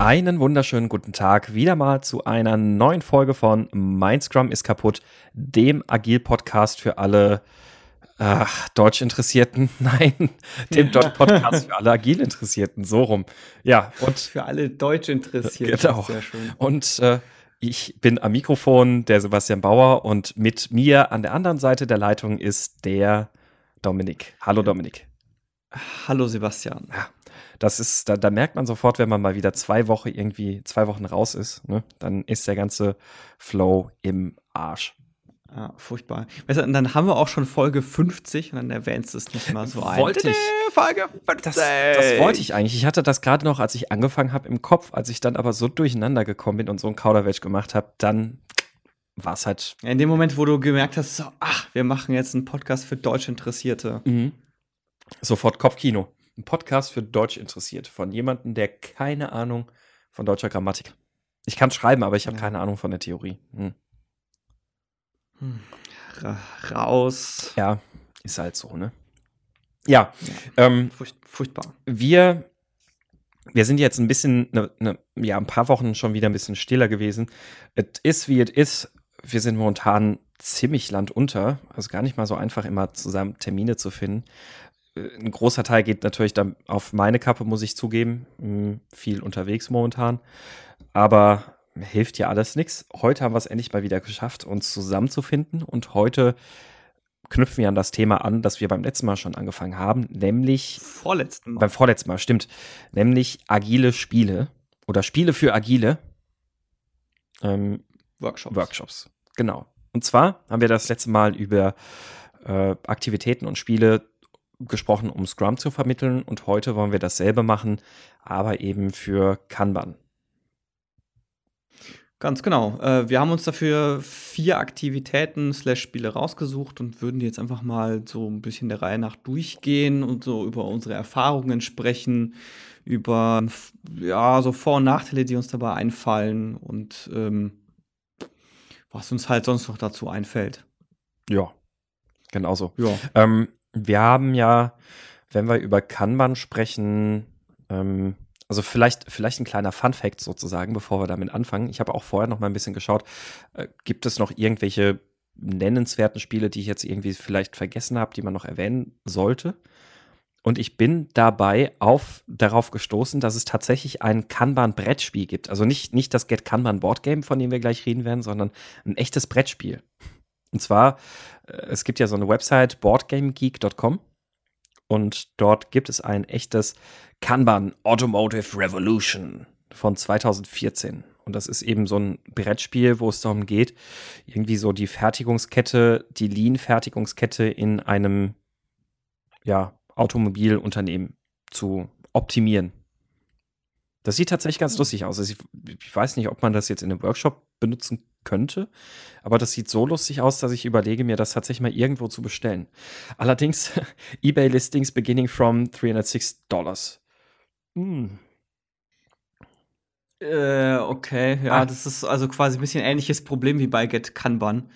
Einen wunderschönen guten Tag wieder mal zu einer neuen Folge von Mein Scrum ist kaputt, dem Agil-Podcast für alle ach, Deutsch-Interessierten. Nein, dem ja. Podcast für alle Agil-Interessierten, so rum. Ja, und für alle Deutsch-Interessierten. Genau. Sehr schön. Und äh, ich bin am Mikrofon der Sebastian Bauer und mit mir an der anderen Seite der Leitung ist der Dominik. Hallo Dominik. Hallo Sebastian. Ja, das ist, da, da merkt man sofort, wenn man mal wieder zwei Wochen irgendwie, zwei Wochen raus ist, ne, dann ist der ganze Flow im Arsch. Ja, furchtbar. Weißt du, und dann haben wir auch schon Folge 50 und dann erwähnst du es nicht mal so wollte ich. Folge 50. Das, das, wollte ich eigentlich. Ich hatte das gerade noch, als ich angefangen habe, im Kopf. Als ich dann aber so durcheinander gekommen bin und so ein Kauderwelsch gemacht habe, dann war es halt. In dem Moment, wo du gemerkt hast, so, ach, wir machen jetzt einen Podcast für Deutschinteressierte. Mhm. Sofort Kopfkino. Ein Podcast für Deutsch interessiert von jemandem, der keine Ahnung von deutscher Grammatik. Ich kann schreiben, aber ich habe ja. keine Ahnung von der Theorie. Hm. Hm. Ra raus. Ja, ist halt so, ne? Ja, ja. Ähm, Furcht, furchtbar. Wir, wir sind jetzt ein bisschen, ne, ne, ja, ein paar Wochen schon wieder ein bisschen stiller gewesen. Es ist, wie es ist. Wir sind momentan ziemlich landunter. Also gar nicht mal so einfach, immer zusammen Termine zu finden ein großer Teil geht natürlich dann auf meine Kappe, muss ich zugeben. Hm, viel unterwegs momentan. Aber hilft ja alles nichts. Heute haben wir es endlich mal wieder geschafft, uns zusammenzufinden. Und heute knüpfen wir an das Thema an, das wir beim letzten Mal schon angefangen haben, nämlich. Vorletzten Mal. Beim vorletzten Mal, stimmt. Nämlich agile Spiele oder Spiele für agile ähm, Workshops. Workshops. Genau. Und zwar haben wir das letzte Mal über äh, Aktivitäten und Spiele gesprochen, um Scrum zu vermitteln und heute wollen wir dasselbe machen, aber eben für Kanban. Ganz genau. Äh, wir haben uns dafür vier Aktivitäten slash Spiele rausgesucht und würden die jetzt einfach mal so ein bisschen der Reihe nach durchgehen und so über unsere Erfahrungen sprechen, über ja, so Vor- und Nachteile, die uns dabei einfallen und ähm, was uns halt sonst noch dazu einfällt. Ja, genauso. Ja. Ähm, wir haben ja, wenn wir über Kanban sprechen, ähm, also vielleicht, vielleicht ein kleiner Fun-Fact sozusagen, bevor wir damit anfangen. Ich habe auch vorher noch mal ein bisschen geschaut, äh, gibt es noch irgendwelche nennenswerten Spiele, die ich jetzt irgendwie vielleicht vergessen habe, die man noch erwähnen sollte? Und ich bin dabei auf, darauf gestoßen, dass es tatsächlich ein Kanban-Brettspiel gibt. Also nicht, nicht das Get Kanban Board Game, von dem wir gleich reden werden, sondern ein echtes Brettspiel. Und zwar, äh, es gibt ja so eine Website, boardgamegeek.com. Und dort gibt es ein echtes Kanban Automotive Revolution von 2014. Und das ist eben so ein Brettspiel, wo es darum geht, irgendwie so die Fertigungskette, die Lean-Fertigungskette in einem ja, Automobilunternehmen zu optimieren. Das sieht tatsächlich ganz lustig aus. Also ich, ich, weiß nicht, ob man das jetzt in einem Workshop benutzen könnte, aber das sieht so lustig aus, dass ich überlege, mir das tatsächlich mal irgendwo zu bestellen. Allerdings eBay-Listings beginning from 306 Dollars. Hm. Äh, okay, ja, ah. das ist also quasi ein bisschen ähnliches Problem wie bei Get Kanban.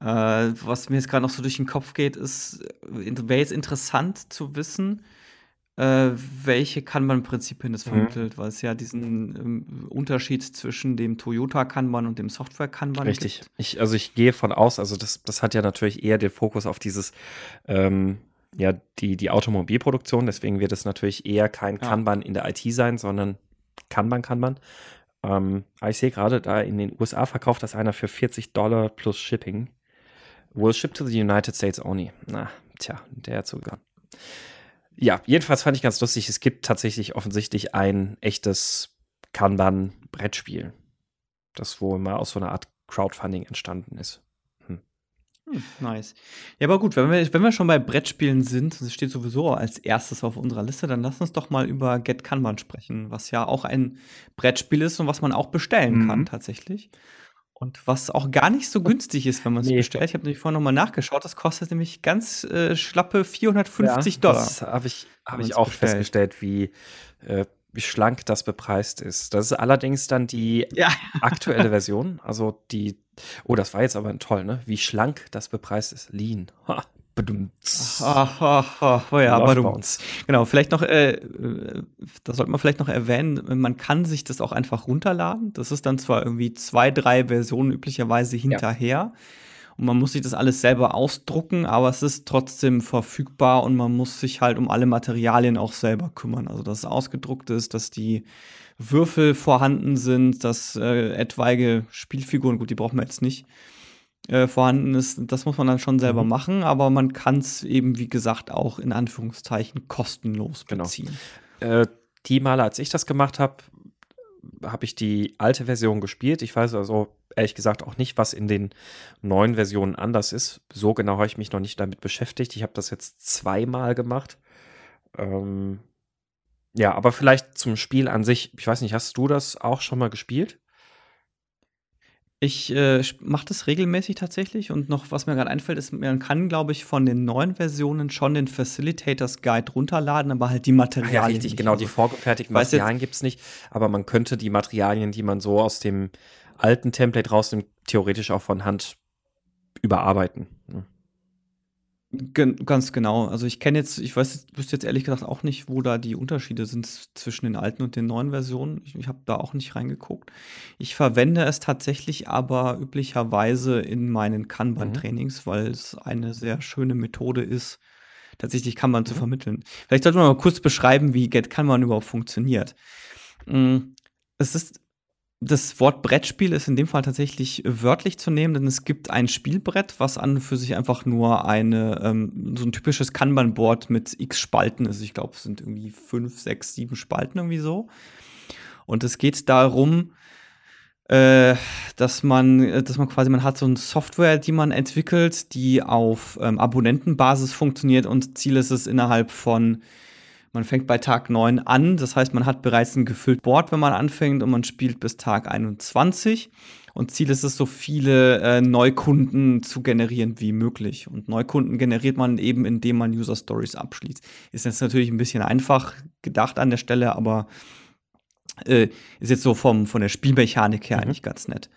Äh, was mir jetzt gerade noch so durch den Kopf geht, ist, äh, wäre jetzt interessant zu wissen, äh, welche Kanban-Prinzipien es mhm. vermittelt, weil es ja diesen ähm, Unterschied zwischen dem Toyota-Kanban und dem Software-Kanban Richtig. gibt. Ich, also ich gehe von aus, also das, das hat ja natürlich eher den Fokus auf dieses, ähm, ja, die, die Automobilproduktion, deswegen wird es natürlich eher kein ja. Kanban in der IT sein, sondern Kanban, Kanban. Ähm, ich sehe gerade, da in den USA verkauft das einer für 40 Dollar plus Shipping. Will ship to the United States only. Na, tja, der hat sogar ja, jedenfalls fand ich ganz lustig, es gibt tatsächlich offensichtlich ein echtes Kanban-Brettspiel, das wohl mal aus so einer Art Crowdfunding entstanden ist. Hm. Hm, nice. Ja, aber gut, wenn wir, wenn wir schon bei Brettspielen sind, das steht sowieso als erstes auf unserer Liste, dann lass uns doch mal über Get Kanban sprechen, was ja auch ein Brettspiel ist und was man auch bestellen mhm. kann tatsächlich. Und was auch gar nicht so günstig ist, wenn man es nee. bestellt. Ich habe nämlich vorhin nochmal nachgeschaut. Das kostet nämlich ganz äh, schlappe 450 ja, Dollar. Das habe ich, hab ich auch bestellt. festgestellt, wie, äh, wie schlank das bepreist ist. Das ist allerdings dann die ja. aktuelle Version. Also die, oh, das war jetzt aber toll, ne? Wie schlank das bepreist ist. Lean. Ha. Ach, ach, ach, oh ja, aber du, uns. Genau, vielleicht noch, äh, da sollte man vielleicht noch erwähnen, man kann sich das auch einfach runterladen. Das ist dann zwar irgendwie zwei, drei Versionen üblicherweise hinterher. Ja. Und man muss sich das alles selber ausdrucken, aber es ist trotzdem verfügbar und man muss sich halt um alle Materialien auch selber kümmern. Also, dass es ausgedruckt ist, dass die Würfel vorhanden sind, dass äh, etwaige Spielfiguren, gut, die brauchen wir jetzt nicht, äh, vorhanden ist, das muss man dann schon selber mhm. machen, aber man kann es eben, wie gesagt, auch in Anführungszeichen kostenlos genau. beziehen. Genau. Äh, die Male, als ich das gemacht habe, habe ich die alte Version gespielt. Ich weiß also ehrlich gesagt auch nicht, was in den neuen Versionen anders ist. So genau habe ich mich noch nicht damit beschäftigt. Ich habe das jetzt zweimal gemacht. Ähm, ja, aber vielleicht zum Spiel an sich. Ich weiß nicht, hast du das auch schon mal gespielt? Ich äh, mache das regelmäßig tatsächlich und noch, was mir gerade einfällt, ist, man kann, glaube ich, von den neuen Versionen schon den Facilitators Guide runterladen, aber halt die Materialien. Ja, richtig, nicht. genau, also, die vorgefertigten Materialien gibt es nicht, aber man könnte die Materialien, die man so aus dem alten Template rausnimmt, theoretisch auch von Hand überarbeiten. Gen ganz genau. Also ich kenne jetzt, ich weiß, wüsste jetzt ehrlich gesagt auch nicht, wo da die Unterschiede sind zwischen den alten und den neuen Versionen. Ich, ich habe da auch nicht reingeguckt. Ich verwende es tatsächlich aber üblicherweise in meinen Kanban-Trainings, mhm. weil es eine sehr schöne Methode ist, tatsächlich Kanban mhm. zu vermitteln. Vielleicht sollte man mal kurz beschreiben, wie Get Kanban überhaupt funktioniert. Mm, es ist das Wort Brettspiel ist in dem Fall tatsächlich wörtlich zu nehmen, denn es gibt ein Spielbrett, was an und für sich einfach nur eine, ähm, so ein typisches Kanban-Board mit x Spalten ist. Ich glaube, es sind irgendwie fünf, sechs, sieben Spalten irgendwie so. Und es geht darum, äh, dass man, dass man quasi, man hat so eine Software, die man entwickelt, die auf ähm, Abonnentenbasis funktioniert und Ziel ist es innerhalb von man fängt bei Tag 9 an, das heißt, man hat bereits ein gefüllt Board, wenn man anfängt und man spielt bis Tag 21. Und Ziel ist es, so viele äh, Neukunden zu generieren wie möglich. Und Neukunden generiert man eben, indem man User Stories abschließt. Ist jetzt natürlich ein bisschen einfach gedacht an der Stelle, aber äh, ist jetzt so vom, von der Spielmechanik her mhm. eigentlich ganz nett.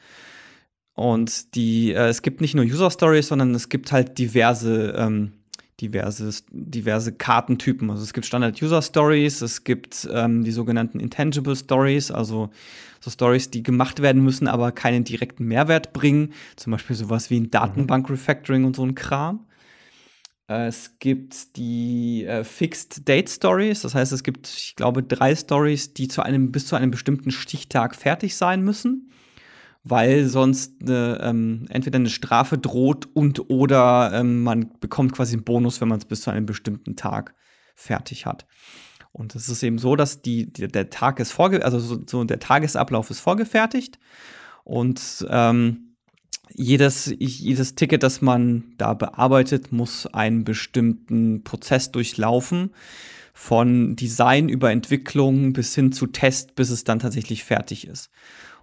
Und die, äh, es gibt nicht nur User Stories, sondern es gibt halt diverse ähm, diverse, diverse Kartentypen. Also es gibt Standard-User-Stories, es gibt ähm, die sogenannten Intangible Stories, also so Stories, die gemacht werden müssen, aber keinen direkten Mehrwert bringen. Zum Beispiel sowas wie ein Datenbank-Refactoring und so ein Kram. Äh, es gibt die äh, Fixed Date Stories, das heißt, es gibt, ich glaube, drei Stories, die zu einem bis zu einem bestimmten Stichtag fertig sein müssen weil sonst eine, ähm, entweder eine Strafe droht und oder ähm, man bekommt quasi einen Bonus, wenn man es bis zu einem bestimmten Tag fertig hat. Und es ist eben so, dass die, die der Tag ist vorge also so, so, der Tagesablauf ist vorgefertigt und ähm, jedes, jedes Ticket, das man da bearbeitet, muss einen bestimmten Prozess durchlaufen. Von Design über Entwicklung bis hin zu Test, bis es dann tatsächlich fertig ist.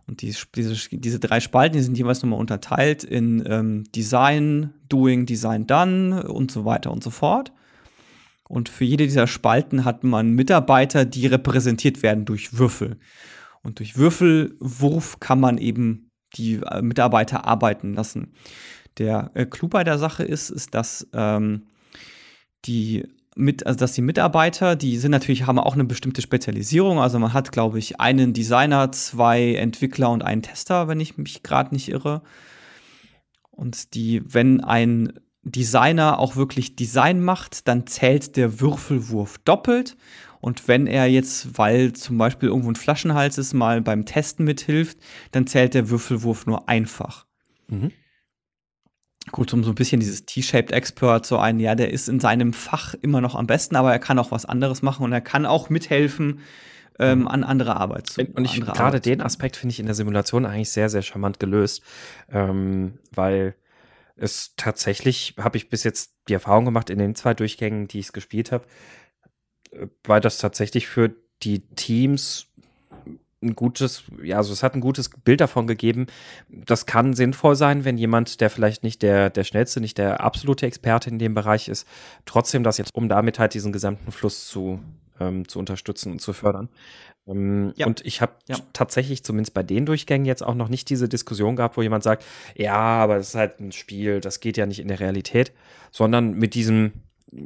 Und die, diese, diese drei Spalten, die sind jeweils nochmal unterteilt in ähm, Design, Doing, Design Done und so weiter und so fort. Und für jede dieser Spalten hat man Mitarbeiter, die repräsentiert werden durch Würfel. Und durch Würfelwurf kann man eben die äh, Mitarbeiter arbeiten lassen. Der äh, Clou bei der Sache ist, ist, dass ähm, die mit, also dass die Mitarbeiter, die sind natürlich, haben auch eine bestimmte Spezialisierung. Also man hat, glaube ich, einen Designer, zwei Entwickler und einen Tester, wenn ich mich gerade nicht irre. Und die, wenn ein Designer auch wirklich Design macht, dann zählt der Würfelwurf doppelt. Und wenn er jetzt, weil zum Beispiel irgendwo ein Flaschenhals ist, mal beim Testen mithilft, dann zählt der Würfelwurf nur einfach. Mhm gut, um so ein bisschen dieses T-shaped Expert so ein, ja, der ist in seinem Fach immer noch am besten, aber er kann auch was anderes machen und er kann auch mithelfen, ähm, mhm. an andere Arbeit zu. Und ich gerade den Aspekt finde ich in der Simulation eigentlich sehr, sehr charmant gelöst, ähm, weil es tatsächlich, habe ich bis jetzt die Erfahrung gemacht in den zwei Durchgängen, die ich gespielt habe, äh, weil das tatsächlich für die Teams ein gutes, ja, also es hat ein gutes Bild davon gegeben. Das kann sinnvoll sein, wenn jemand, der vielleicht nicht der, der schnellste, nicht der absolute Experte in dem Bereich ist, trotzdem das jetzt, um damit halt diesen gesamten Fluss zu ähm, zu unterstützen und zu fördern. Ähm, ja. Und ich habe ja. tatsächlich zumindest bei den Durchgängen jetzt auch noch nicht diese Diskussion gehabt, wo jemand sagt, ja, aber es ist halt ein Spiel, das geht ja nicht in der Realität, sondern mit diesem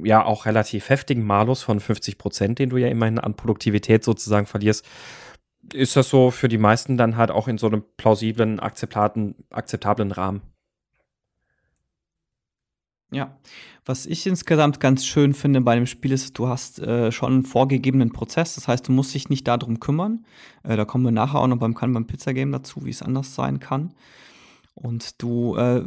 ja auch relativ heftigen Malus von 50 Prozent, den du ja immerhin an Produktivität sozusagen verlierst, ist das so für die meisten dann halt auch in so einem plausiblen, akzeptablen, Rahmen. Ja, was ich insgesamt ganz schön finde bei dem Spiel ist, du hast äh, schon einen vorgegebenen Prozess. Das heißt, du musst dich nicht darum kümmern. Äh, da kommen wir nachher auch noch beim Kanban Pizza Game dazu, wie es anders sein kann. Und du äh,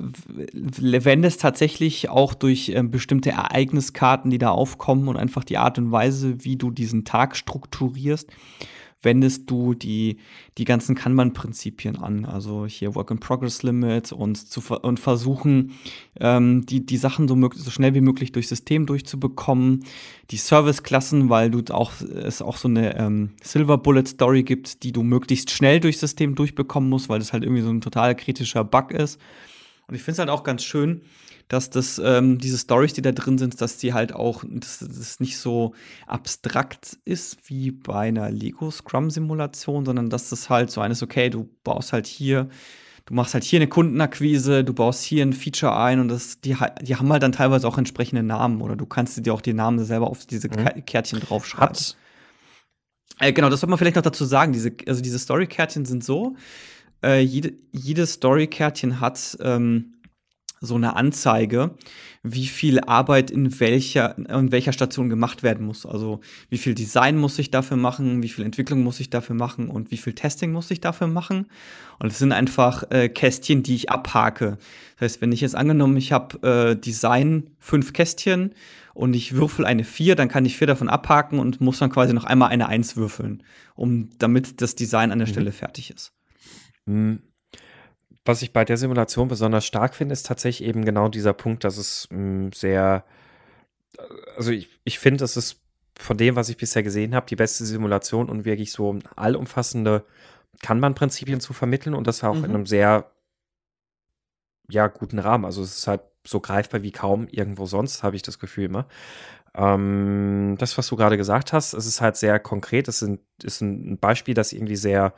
wendest tatsächlich auch durch äh, bestimmte Ereigniskarten, die da aufkommen und einfach die Art und Weise, wie du diesen Tag strukturierst, wendest du die, die ganzen Kanban-Prinzipien an. Also hier Work-in-Progress-Limit und, zu, und versuchen, ähm, die, die Sachen so, so schnell wie möglich durchs System durchzubekommen. Die Service-Klassen, weil du auch, es auch so eine ähm, Silver Bullet-Story gibt, die du möglichst schnell durchs System durchbekommen musst, weil das halt irgendwie so ein total kritischer Bug ist. Und ich finde es halt auch ganz schön, dass das, ähm, diese Stories, die da drin sind, dass die halt auch, dass das nicht so abstrakt ist wie bei einer Lego Scrum-Simulation, sondern dass das halt so eines, okay, du baust halt hier, du machst halt hier eine Kundenakquise, du baust hier ein Feature ein und das, die, die haben halt dann teilweise auch entsprechende Namen oder du kannst dir auch die Namen selber auf diese mhm. Kärtchen draufschreiben. Hat äh, genau, das sollte man vielleicht noch dazu sagen. Diese, also diese Story-Kärtchen sind so, äh, jede, jedes Story-Kärtchen hat ähm, so eine Anzeige, wie viel Arbeit in welcher, in welcher Station gemacht werden muss. Also wie viel Design muss ich dafür machen, wie viel Entwicklung muss ich dafür machen und wie viel Testing muss ich dafür machen. Und es sind einfach äh, Kästchen, die ich abhake. Das heißt, wenn ich jetzt angenommen, ich habe äh, Design fünf Kästchen und ich würfel eine vier, dann kann ich vier davon abhaken und muss dann quasi noch einmal eine eins würfeln, um damit das Design an der mhm. Stelle fertig ist. Mhm was ich bei der Simulation besonders stark finde, ist tatsächlich eben genau dieser Punkt, dass es hm, sehr, also ich, ich finde, es ist von dem, was ich bisher gesehen habe, die beste Simulation und wirklich so allumfassende Kanban-Prinzipien zu vermitteln und das auch mhm. in einem sehr, ja, guten Rahmen. Also es ist halt so greifbar wie kaum irgendwo sonst, habe ich das Gefühl immer. Ähm, das, was du gerade gesagt hast, es ist halt sehr konkret. Es ist ist ein Beispiel, das irgendwie sehr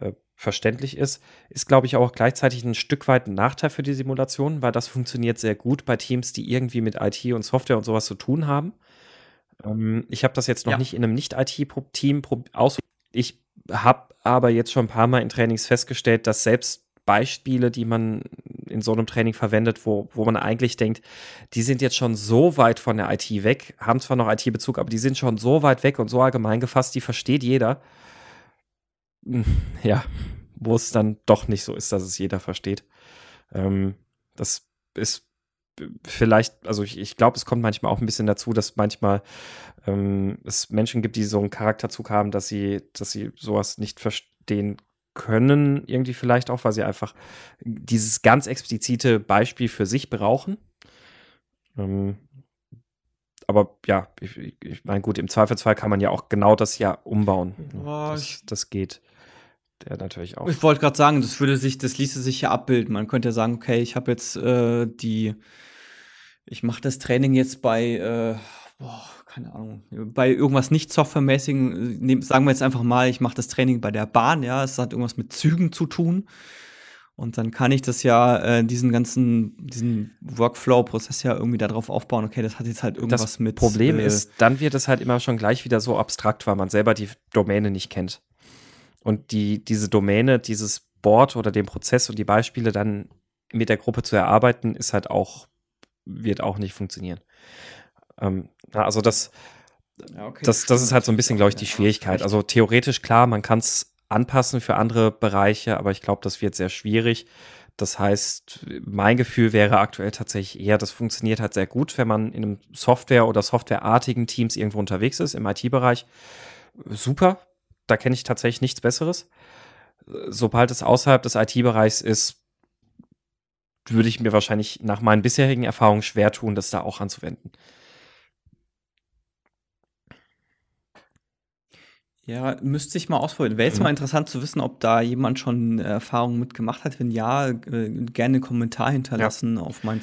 äh, verständlich ist, ist, glaube ich, auch gleichzeitig ein Stück weit ein Nachteil für die Simulation, weil das funktioniert sehr gut bei Teams, die irgendwie mit IT und Software und sowas zu tun haben. Ähm, ich habe das jetzt noch ja. nicht in einem Nicht-IT-Team aus. Ich habe aber jetzt schon ein paar Mal in Trainings festgestellt, dass selbst Beispiele, die man in so einem Training verwendet, wo, wo man eigentlich denkt, die sind jetzt schon so weit von der IT weg, haben zwar noch IT-Bezug, aber die sind schon so weit weg und so allgemein gefasst, die versteht jeder ja, wo es dann doch nicht so ist, dass es jeder versteht. Ähm, das ist vielleicht, also ich, ich glaube, es kommt manchmal auch ein bisschen dazu, dass manchmal ähm, es Menschen gibt, die so einen Charakterzug haben, dass sie, dass sie sowas nicht verstehen können, irgendwie vielleicht auch, weil sie einfach dieses ganz explizite Beispiel für sich brauchen. Ähm, aber ja, ich, ich meine, gut, im Zweifelsfall kann man ja auch genau das ja umbauen. Oh, das, das geht der natürlich auch. Ich wollte gerade sagen, das würde sich, das ließe sich ja abbilden. Man könnte ja sagen, okay, ich habe jetzt äh, die, ich mache das Training jetzt bei, äh, boah, keine Ahnung, bei irgendwas nicht softwaremäßigen, äh, sagen wir jetzt einfach mal, ich mache das Training bei der Bahn, ja, es hat irgendwas mit Zügen zu tun. Und dann kann ich das ja, äh, diesen ganzen, diesen Workflow-Prozess ja irgendwie darauf aufbauen, okay, das hat jetzt halt irgendwas das mit. Problem äh, ist, dann wird es halt immer schon gleich wieder so abstrakt, weil man selber die Domäne nicht kennt und die, diese Domäne, dieses Board oder den Prozess und die Beispiele dann mit der Gruppe zu erarbeiten, ist halt auch, wird auch nicht funktionieren. Ähm, also das, ja, okay, das, das ist halt so ein bisschen, glaube ich, die Schwierigkeit. Also theoretisch klar, man kann es anpassen für andere Bereiche, aber ich glaube, das wird sehr schwierig. Das heißt, mein Gefühl wäre aktuell tatsächlich eher, das funktioniert halt sehr gut, wenn man in einem Software- oder Softwareartigen Teams irgendwo unterwegs ist, im IT-Bereich. Super, da kenne ich tatsächlich nichts Besseres. Sobald es außerhalb des IT-Bereichs ist, würde ich mir wahrscheinlich nach meinen bisherigen Erfahrungen schwer tun, das da auch anzuwenden. Ja, müsste ich mal ausprobieren. Wäre jetzt mhm. mal interessant zu wissen, ob da jemand schon Erfahrungen mitgemacht hat. Wenn ja, äh, gerne einen Kommentar hinterlassen ja. auf mein.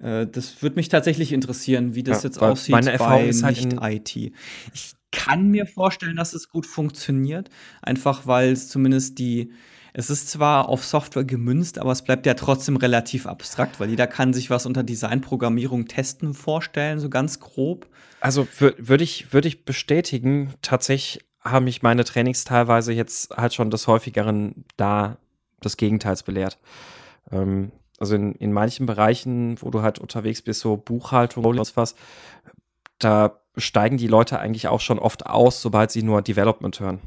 Äh, das würde mich tatsächlich interessieren, wie das Ja, jetzt aussieht meine Erfahrung bei ist halt in Nicht-IT. Ich kann mir vorstellen, dass es gut funktioniert, einfach weil es zumindest die es ist zwar auf Software gemünzt, aber es bleibt ja trotzdem relativ abstrakt, weil jeder kann sich was unter Designprogrammierung testen vorstellen, so ganz grob. Also wür würde ich, würde ich bestätigen, tatsächlich haben mich meine Trainings teilweise jetzt halt schon des häufigeren da des Gegenteils belehrt. Ähm, also in, in manchen Bereichen, wo du halt unterwegs bist, so Buchhaltung oder was, da steigen die Leute eigentlich auch schon oft aus, sobald sie nur Development hören.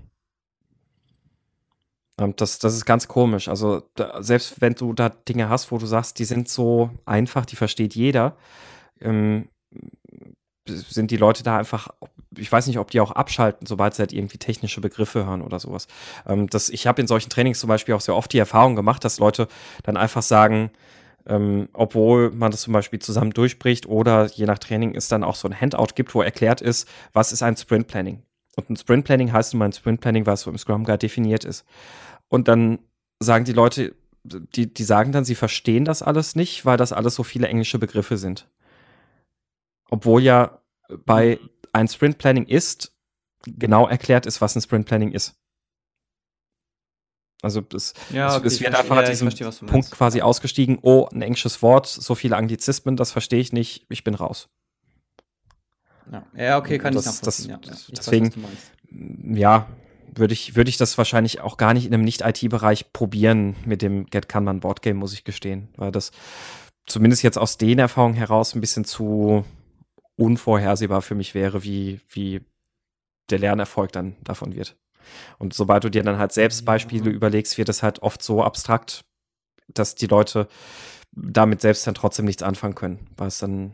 Das, das ist ganz komisch. Also da, selbst wenn du da Dinge hast, wo du sagst, die sind so einfach, die versteht jeder, ähm, sind die Leute da einfach, ich weiß nicht, ob die auch abschalten, sobald sie halt irgendwie technische Begriffe hören oder sowas. Ähm, das, ich habe in solchen Trainings zum Beispiel auch sehr oft die Erfahrung gemacht, dass Leute dann einfach sagen, ähm, obwohl man das zum Beispiel zusammen durchbricht oder je nach Training es dann auch so ein Handout gibt, wo erklärt ist, was ist ein Sprint Planning. Und ein Sprint Planning heißt mal ein Sprint Planning, was so im Scrum Guide definiert ist. Und dann sagen die Leute, die, die sagen dann, sie verstehen das alles nicht, weil das alles so viele englische Begriffe sind. Obwohl ja bei ein Sprint Planning ist, genau erklärt ist, was ein Sprint Planning ist. Also es, Ja, okay, es ich wird einfach ich diesem verstehe, Punkt quasi ausgestiegen, oh, ein englisches Wort, so viele Anglizismen, das verstehe ich nicht, ich bin raus. Ja, ja okay, kann ich Das, das, nachvollziehen. Ja, ja. Ich weiß, deswegen, du meinst. ja, würde ich, würde ich das wahrscheinlich auch gar nicht in einem Nicht-IT-Bereich probieren mit dem Get Kanban Board Game, muss ich gestehen, weil das zumindest jetzt aus den Erfahrungen heraus ein bisschen zu unvorhersehbar für mich wäre, wie, wie der Lernerfolg dann davon wird. Und sobald du dir dann halt selbst Beispiele Ja. überlegst, wird es halt oft so abstrakt, dass die Leute damit selbst dann trotzdem nichts anfangen können, weil es dann,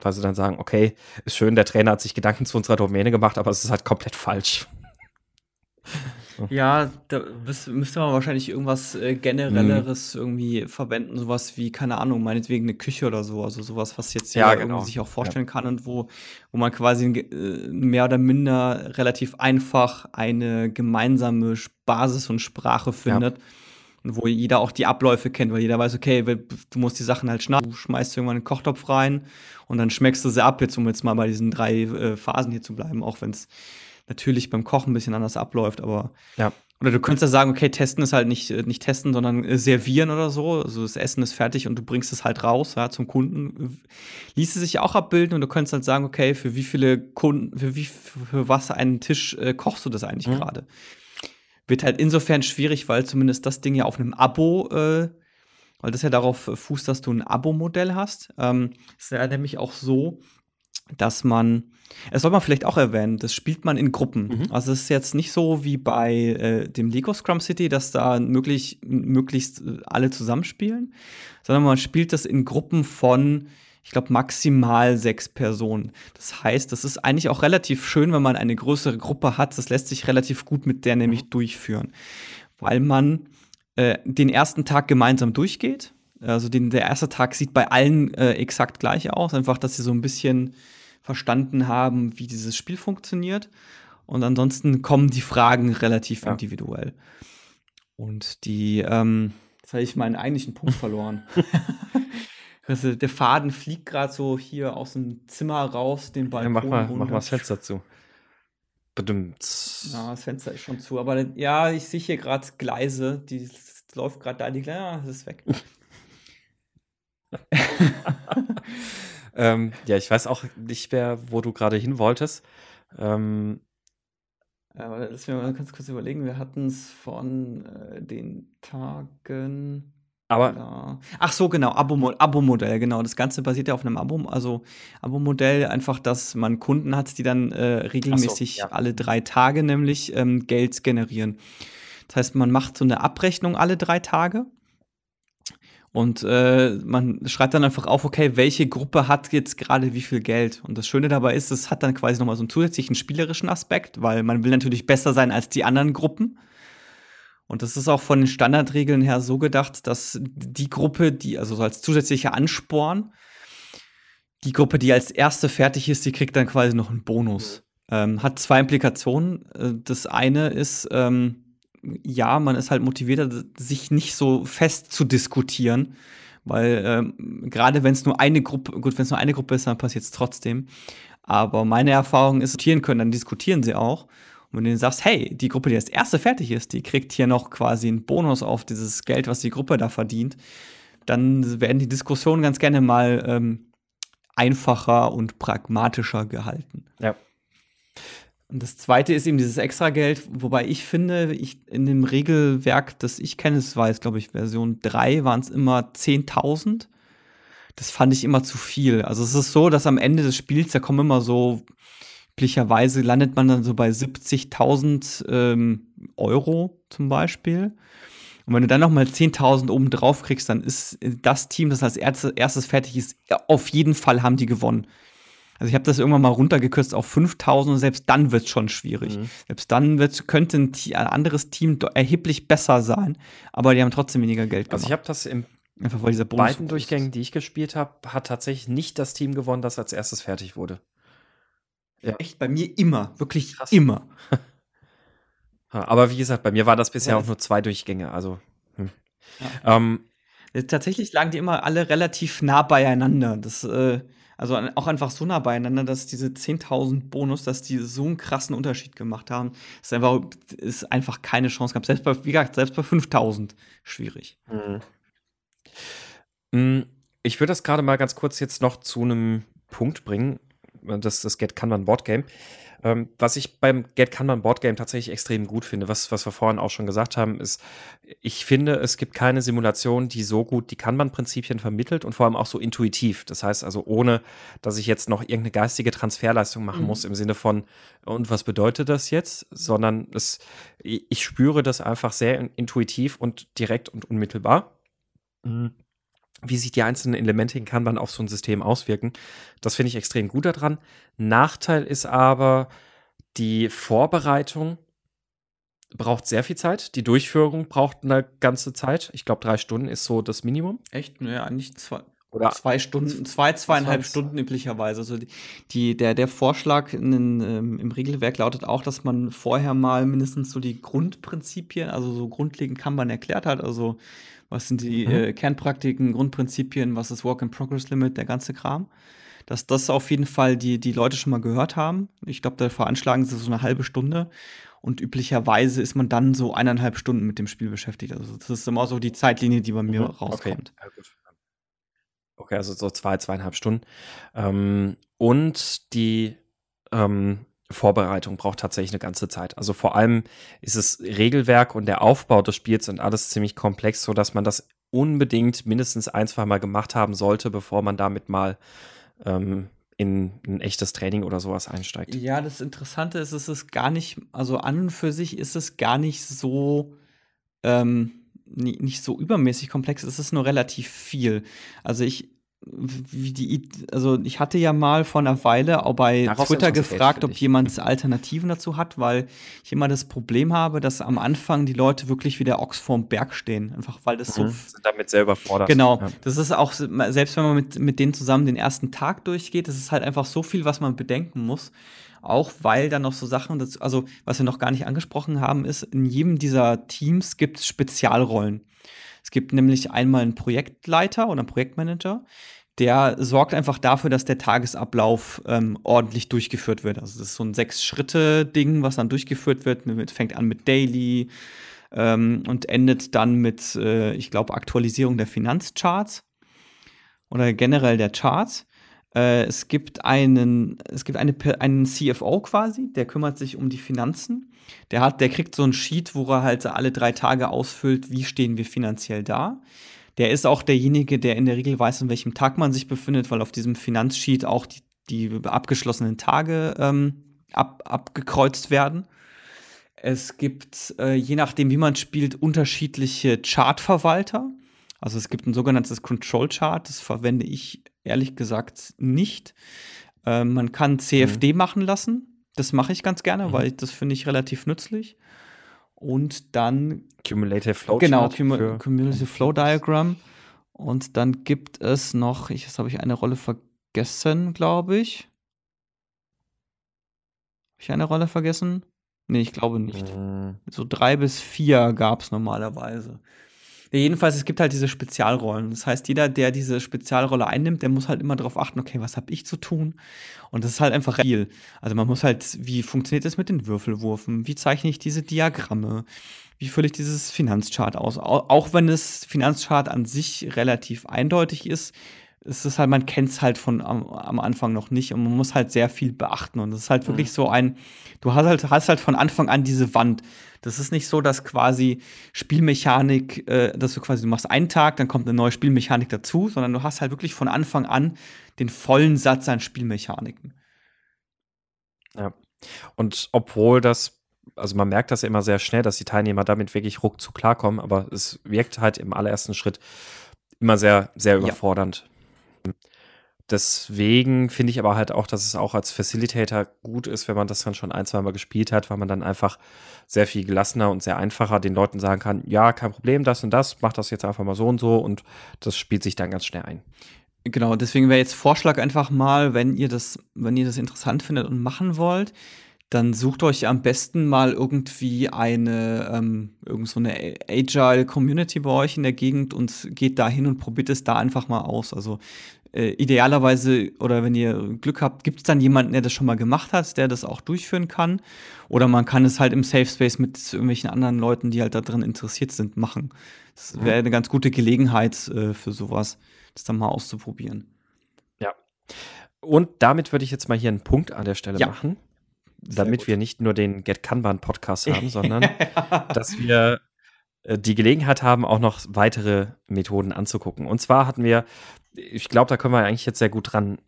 weil sie dann sagen, okay, ist schön, der Trainer hat sich Gedanken zu unserer Domäne gemacht, aber es ist halt komplett falsch. Ja, da müß- müsste man wahrscheinlich irgendwas äh, Mhm. generelleres irgendwie verwenden, sowas wie, keine Ahnung, meinetwegen eine Küche oder so, also sowas, was jetzt Ja, jeder genau. irgendwie sich auch vorstellen kann und wo, wo man quasi äh, mehr oder minder relativ einfach eine gemeinsame Basis und Sprache findet. Und wo jeder auch die Abläufe kennt, weil jeder weiß, okay, du musst die Sachen halt schneiden, du schmeißt irgendwann einen Kochtopf rein und dann schmeckst du sie ab, jetzt um jetzt mal bei diesen drei äh, Phasen hier zu bleiben, auch wenn es natürlich beim Kochen ein bisschen anders abläuft, aber Ja. oder du könntest ja sagen, okay, testen ist halt nicht, äh, nicht testen, sondern äh, servieren oder so. Also das Essen ist fertig und du bringst es halt raus, ja, zum Kunden. Ließe sich auch abbilden und du könntest halt sagen, okay, für wie viele Kunden, für wie für was einen Tisch äh, kochst du das eigentlich Mhm. gerade? Wird halt insofern schwierig, weil zumindest das Ding ja auf einem Abo, äh, weil das ja darauf äh, fußt, dass du ein Abo-Modell hast. Ähm, ist ja nämlich auch so, dass man, es soll man vielleicht auch erwähnen, das spielt man in Gruppen. Mhm. Also es ist jetzt nicht so wie bei äh, dem Lego Scrum City, dass da möglich, möglichst äh, alle zusammenspielen, sondern man spielt das in Gruppen von, ich glaube, maximal sechs Personen. Das heißt, das ist eigentlich auch relativ schön, wenn man eine größere Gruppe hat. Das lässt sich relativ gut mit der nämlich durchführen, weil man äh, den ersten Tag gemeinsam durchgeht. Also den, der erste Tag sieht bei allen äh, exakt gleich aus, einfach, dass sie so ein bisschen verstanden haben, wie dieses Spiel funktioniert. Und ansonsten kommen die Fragen relativ Ja. individuell. Und die, ähm, jetzt habe ich meinen eigentlichen Punkt verloren. Also, der Faden fliegt gerade so hier aus dem Zimmer raus, den Ja, Balkon mach mal, mach mal das Fenster zu. Bedimmt. Ja, das Fenster ist schon zu. Aber ja, ich sehe hier gerade Gleise, die läuft gerade da, die Gleise, ja, es ist weg. ähm, ja, ich weiß auch nicht mehr, wo du gerade hin wolltest. Ähm, Aber lass mir mal ganz kurz überlegen. Wir hatten es von äh, den Tagen. aber Ja. Ach so, genau, Abo- Abo-Modell, genau. Das Ganze basiert ja auf einem Abo, also Abo-Modell, einfach, dass man Kunden hat, die dann äh, regelmäßig ja. alle drei Tage nämlich ähm, Geld generieren. Das heißt, man macht so eine Abrechnung alle drei Tage und äh, man schreibt dann einfach auf, okay, welche Gruppe hat jetzt gerade wie viel Geld. Und das Schöne dabei ist, es hat dann quasi nochmal so einen zusätzlichen spielerischen Aspekt, weil man will natürlich besser sein als die anderen Gruppen. Und das ist auch von den Standardregeln her so gedacht, dass die Gruppe, die, also so als zusätzlicher Ansporn, die Gruppe, die als erste fertig ist, die kriegt dann quasi noch einen Bonus. Ähm, hat zwei Implikationen. Äh, Das eine ist, ähm, ja, man ist halt motivierter, sich nicht so fest zu diskutieren, Weil ähm, gerade wenn es nur eine Gruppe, gut, wenn es nur eine Gruppe ist, dann passiert es trotzdem. Aber meine Erfahrung ist, diskutieren können, dann diskutieren sie auch. Und wenn du sagst, hey, die Gruppe, die als erste fertig ist, die kriegt hier noch quasi einen Bonus auf dieses Geld, was die Gruppe da verdient, dann werden die Diskussionen ganz gerne mal ähm, einfacher und pragmatischer gehalten. Ja. Und das zweite ist eben dieses Extrageld, wobei ich finde, ich in dem Regelwerk, das ich kenne, es war jetzt, glaube ich, Version 3, waren es immer 10.000. Das fand ich immer zu viel. Also es ist so, dass am Ende des Spiels, da kommen immer so, üblicherweise landet man dann so bei 70.000 ähm, Euro zum Beispiel. Und wenn du dann noch mal 10.000 oben drauf kriegst, dann ist das Team, das als erstes fertig ist, auf jeden Fall haben die gewonnen. Also ich habe das irgendwann mal runtergekürzt auf 5000 und selbst dann wird es schon schwierig. Mhm. Selbst dann wird's, könnte ein, ein, anderes Team erheblich besser sein, aber die haben trotzdem weniger Geld gemacht. Also ich habe das im Einfach weil dieser beiden Durchgängen, die ich gespielt habe, hat tatsächlich nicht das Team gewonnen, das als erstes fertig wurde. Ja. Echt bei mir immer, wirklich Krass. immer. aber wie gesagt, bei mir war das bisher auch nur zwei Durchgänge, also. Hm. Ja. Ähm, Tatsächlich lagen die immer alle relativ nah beieinander. Das äh, also auch einfach so nah beieinander, dass diese 10.000 Bonus, dass die so einen krassen Unterschied gemacht haben, ist einfach, ist einfach keine Chance gab. Selbst bei, wie gesagt, selbst bei 5.000 schwierig. Mhm. Mm, ich würde das gerade mal ganz kurz jetzt noch zu einem Punkt bringen, das, das Get Kanban Board Game. Ähm, was ich beim Get Kanban Board Game tatsächlich extrem gut finde, was, was wir vorhin auch schon gesagt haben, ist, ich finde, es gibt keine Simulation, die so gut die Kanban-Prinzipien vermittelt und vor allem auch so intuitiv. Das heißt also, ohne dass ich jetzt noch irgendeine geistige Transferleistung machen mhm. muss im Sinne von, und was bedeutet das jetzt? Sondern es, ich spüre das einfach sehr intuitiv und direkt und unmittelbar. Mhm wie sich die einzelnen Elemente in Kanban auf so ein System auswirken. Das finde ich extrem gut daran. Nachteil ist aber, die Vorbereitung braucht sehr viel Zeit. Die Durchführung braucht eine ganze Zeit. Ich glaube, drei Stunden ist so das Minimum. Echt? Naja, eigentlich zwei. Oder zwei Stunden, zwei, zweieinhalb Stunden üblicherweise. Also die, der, der Vorschlag in, ähm, im Regelwerk lautet auch, dass man vorher mal mindestens so die Grundprinzipien, also so grundlegend Kanban erklärt hat. Also was sind die mhm. äh, Kernpraktiken, Grundprinzipien, was ist Walk-in-Progress-Limit, der ganze Kram. Dass das auf jeden Fall die, die Leute schon mal gehört haben. Ich glaube, da veranschlagen sie so eine halbe Stunde. Und üblicherweise ist man dann so eineinhalb Stunden mit dem Spiel beschäftigt. Also das ist immer so die Zeitlinie, die bei mir mhm. rauskommt. Okay. okay, also so zwei, zweieinhalb Stunden. Ähm, und die ähm, Vorbereitung braucht tatsächlich eine ganze Zeit. Also vor allem ist es Regelwerk und der Aufbau des Spiels und alles ziemlich komplex, so dass man das unbedingt mindestens ein, zwei Mal gemacht haben sollte, bevor man damit mal ähm, in ein echtes Training oder sowas einsteigt. Ja, das Interessante ist, es ist gar nicht, also an und für sich ist es gar nicht so, ähm, nicht so übermäßig komplex, es ist nur relativ viel. Also ich, die, also ich hatte ja mal vor einer Weile auch bei Daraus Twitter gefragt, ob jemand Alternativen dazu hat, weil ich immer das Problem habe, dass am Anfang die Leute wirklich wie der Ochs vorm Berg stehen. Einfach weil das mhm. so. damit selber fordert. Genau. Ja. Das ist auch, selbst wenn man mit, mit denen zusammen den ersten Tag durchgeht, das ist halt einfach so viel, was man bedenken muss. Auch weil dann noch so Sachen, dazu, also was wir noch gar nicht angesprochen haben, ist, in jedem dieser Teams gibt es Spezialrollen. Es gibt nämlich einmal einen Projektleiter oder einen Projektmanager, der sorgt einfach dafür, dass der Tagesablauf ähm, ordentlich durchgeführt wird. Also das ist so ein Sechs-Schritte-Ding, was dann durchgeführt wird. Mit, fängt an mit Daily ähm, und endet dann mit, äh, ich glaube, Aktualisierung der Finanzcharts oder generell der Charts. Äh, es gibt einen, es gibt eine, einen CFO quasi, der kümmert sich um die Finanzen. Der hat, der kriegt so ein Sheet, wo er halt alle drei Tage ausfüllt, wie stehen wir finanziell da. Der ist auch derjenige, der in der Regel weiß, an welchem Tag man sich befindet, weil auf diesem Finanzsheet auch die, die abgeschlossenen Tage ähm, ab, abgekreuzt werden. Es gibt, äh, je nachdem, wie man spielt, unterschiedliche Chartverwalter. Also es gibt ein sogenanntes Control Chart, das verwende ich ehrlich gesagt nicht. Äh, man kann CFD mhm. machen lassen. Das mache ich ganz gerne, mhm. weil ich, das finde ich relativ nützlich und dann Cumulative Flow Genau, Cum Cumulative Flow Diagram. Und dann gibt es noch, ich, jetzt habe ich eine Rolle vergessen, glaube ich. Habe ich eine Rolle vergessen? Nee, ich glaube nicht. Mhm. So drei bis vier gab es normalerweise. Ja, jedenfalls, es gibt halt diese Spezialrollen. Das heißt, jeder, der diese Spezialrolle einnimmt, der muss halt immer darauf achten, okay, was habe ich zu tun? Und das ist halt einfach viel. Also man muss halt, wie funktioniert das mit den Würfelwurfen? Wie zeichne ich diese Diagramme? Wie fülle ich dieses Finanzchart aus? Auch wenn das Finanzchart an sich relativ eindeutig ist, es ist halt, man kennt es halt von am, am, Anfang noch nicht und man muss halt sehr viel beachten. Und das ist halt wirklich mhm. so ein, du hast halt, hast halt von Anfang an diese Wand. Das ist nicht so, dass quasi Spielmechanik, äh, dass du quasi, du machst einen Tag, dann kommt eine neue Spielmechanik dazu, sondern du hast halt wirklich von Anfang an den vollen Satz an Spielmechaniken. Ja. Und obwohl das, also man merkt das ja immer sehr schnell, dass die Teilnehmer damit wirklich ruckzuck klarkommen, aber es wirkt halt im allerersten Schritt immer sehr, sehr überfordernd. Deswegen finde ich aber halt auch, dass es auch als Facilitator gut ist, wenn man das dann schon ein, zwei Mal gespielt hat, weil man dann einfach sehr viel gelassener und sehr einfacher den Leuten sagen kann, ja, kein Problem, das und das, mach das jetzt einfach mal so und so und das spielt sich dann ganz schnell ein. Genau, deswegen wäre jetzt Vorschlag einfach mal, wenn ihr das, wenn ihr das interessant findet und machen wollt, dann sucht euch am besten mal irgendwie eine, ähm, irgend so eine Agile Community bei euch in der Gegend und geht da hin und probiert es da einfach mal aus. Also äh, idealerweise oder wenn ihr Glück habt, gibt es dann jemanden, der das schon mal gemacht hat, der das auch durchführen kann. Oder man kann es halt im Safe Space mit irgendwelchen anderen Leuten, die halt darin interessiert sind, machen. Das mhm. wäre eine ganz gute Gelegenheit äh, für sowas, das dann mal auszuprobieren. Ja. Und damit würde ich jetzt mal hier einen Punkt an der Stelle ja. machen damit wir nicht nur den Get Kanban Podcast haben, sondern dass wir die Gelegenheit haben, auch noch weitere Methoden anzugucken. Und zwar hatten wir, ich glaube, da können wir eigentlich jetzt sehr gut dran,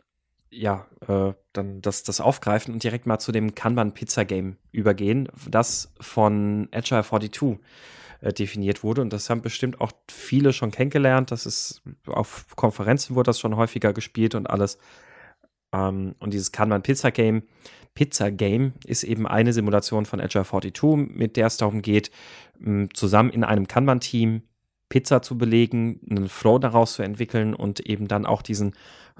ja, äh, dann das, das aufgreifen und direkt mal zu dem Kanban Pizza Game übergehen, das von Agile 42 äh, definiert wurde. Und das haben bestimmt auch viele schon kennengelernt. Das ist auf Konferenzen wurde das schon häufiger gespielt und alles. Ähm, und dieses Kanban Pizza Game ist eben eine Simulation von Agile 42, mit der es darum geht, zusammen in einem Kanban-Team Pizza zu belegen, einen Flow daraus zu entwickeln und eben dann auch diesen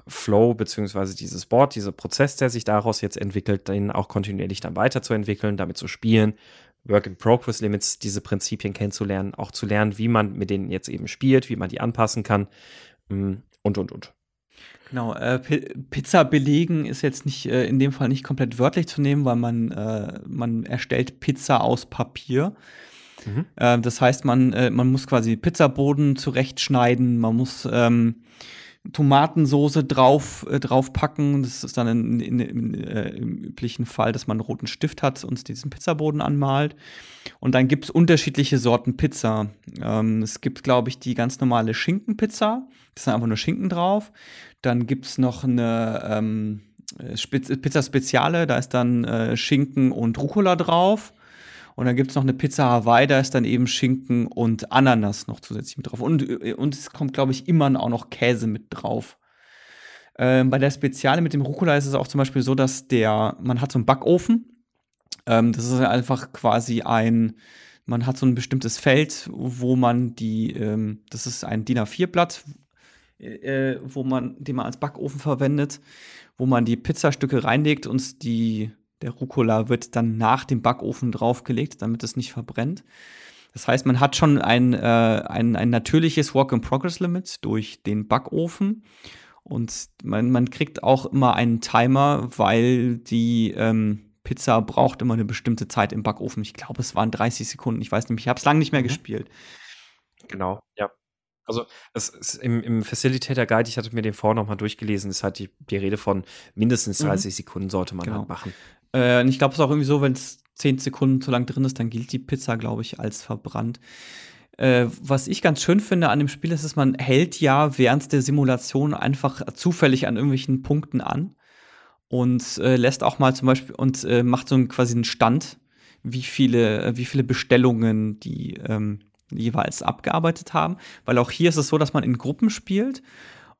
Flow beziehungsweise dieses Board, dieser Prozess, der sich daraus jetzt entwickelt, den auch kontinuierlich dann weiterzuentwickeln, damit zu spielen, Work in Progress Limits, diese Prinzipien kennenzulernen, auch zu lernen, wie man mit denen jetzt eben spielt, wie man die anpassen kann und, und, und. Genau, äh, Pizza belegen ist jetzt nicht äh, in dem Fall nicht komplett wörtlich zu nehmen, weil man, äh, man erstellt Pizza aus Papier. Mhm. Äh, das heißt, man, äh, man muss quasi Pizzaboden zurechtschneiden, man muss ähm, Tomatensoße drauf, äh, draufpacken. Das ist dann in, in, in, äh, im üblichen Fall, dass man einen roten Stift hat und diesen Pizzaboden anmalt. Und dann gibt es unterschiedliche Sorten Pizza. Ähm, es gibt, glaube ich, die ganz normale Schinkenpizza. Das ist einfach nur Schinken drauf. Dann gibt es noch eine ähm, Pizza Speziale, da ist dann äh, Schinken und Rucola drauf. Und dann gibt es noch eine Pizza Hawaii, da ist dann eben Schinken und Ananas noch zusätzlich mit drauf. Und, äh, und es kommt, glaube ich, immer auch noch Käse mit drauf. Ähm, bei der Speziale mit dem Rucola ist es auch zum Beispiel so, dass der, man hat so einen Backofen. Ähm, das ist einfach quasi ein, man hat so ein bestimmtes Feld, wo man die, ähm, das ist ein DIN A4-Blatt, äh, wo man, den man als Backofen verwendet, wo man die Pizzastücke reinlegt und die, der Rucola wird dann nach dem Backofen draufgelegt, damit es nicht verbrennt. Das heißt, man hat schon ein, äh, ein, ein natürliches Work-in-Progress-Limit durch den Backofen. Und man, man kriegt auch immer einen Timer, weil die ähm, Pizza braucht immer eine bestimmte Zeit im Backofen. Ich glaube, es waren 30 Sekunden. Ich weiß nicht, ich habe es lange nicht mehr mhm. gespielt. Genau, ja. Also es ist im, im Facilitator Guide, ich hatte mir den vorher nochmal durchgelesen, ist halt die, die Rede von mindestens 30 mhm. Sekunden sollte man genau. halt machen. Äh, und ich glaube, es ist auch irgendwie so, wenn es 10 Sekunden zu lang drin ist, dann gilt die Pizza, glaube ich, als verbrannt. Äh, was ich ganz schön finde an dem Spiel ist, dass man hält ja während der Simulation einfach zufällig an irgendwelchen Punkten an und äh, lässt auch mal zum Beispiel und äh, macht so einen, quasi einen Stand, wie viele, wie viele Bestellungen die ähm, jeweils abgearbeitet haben, weil auch hier ist es so, dass man in Gruppen spielt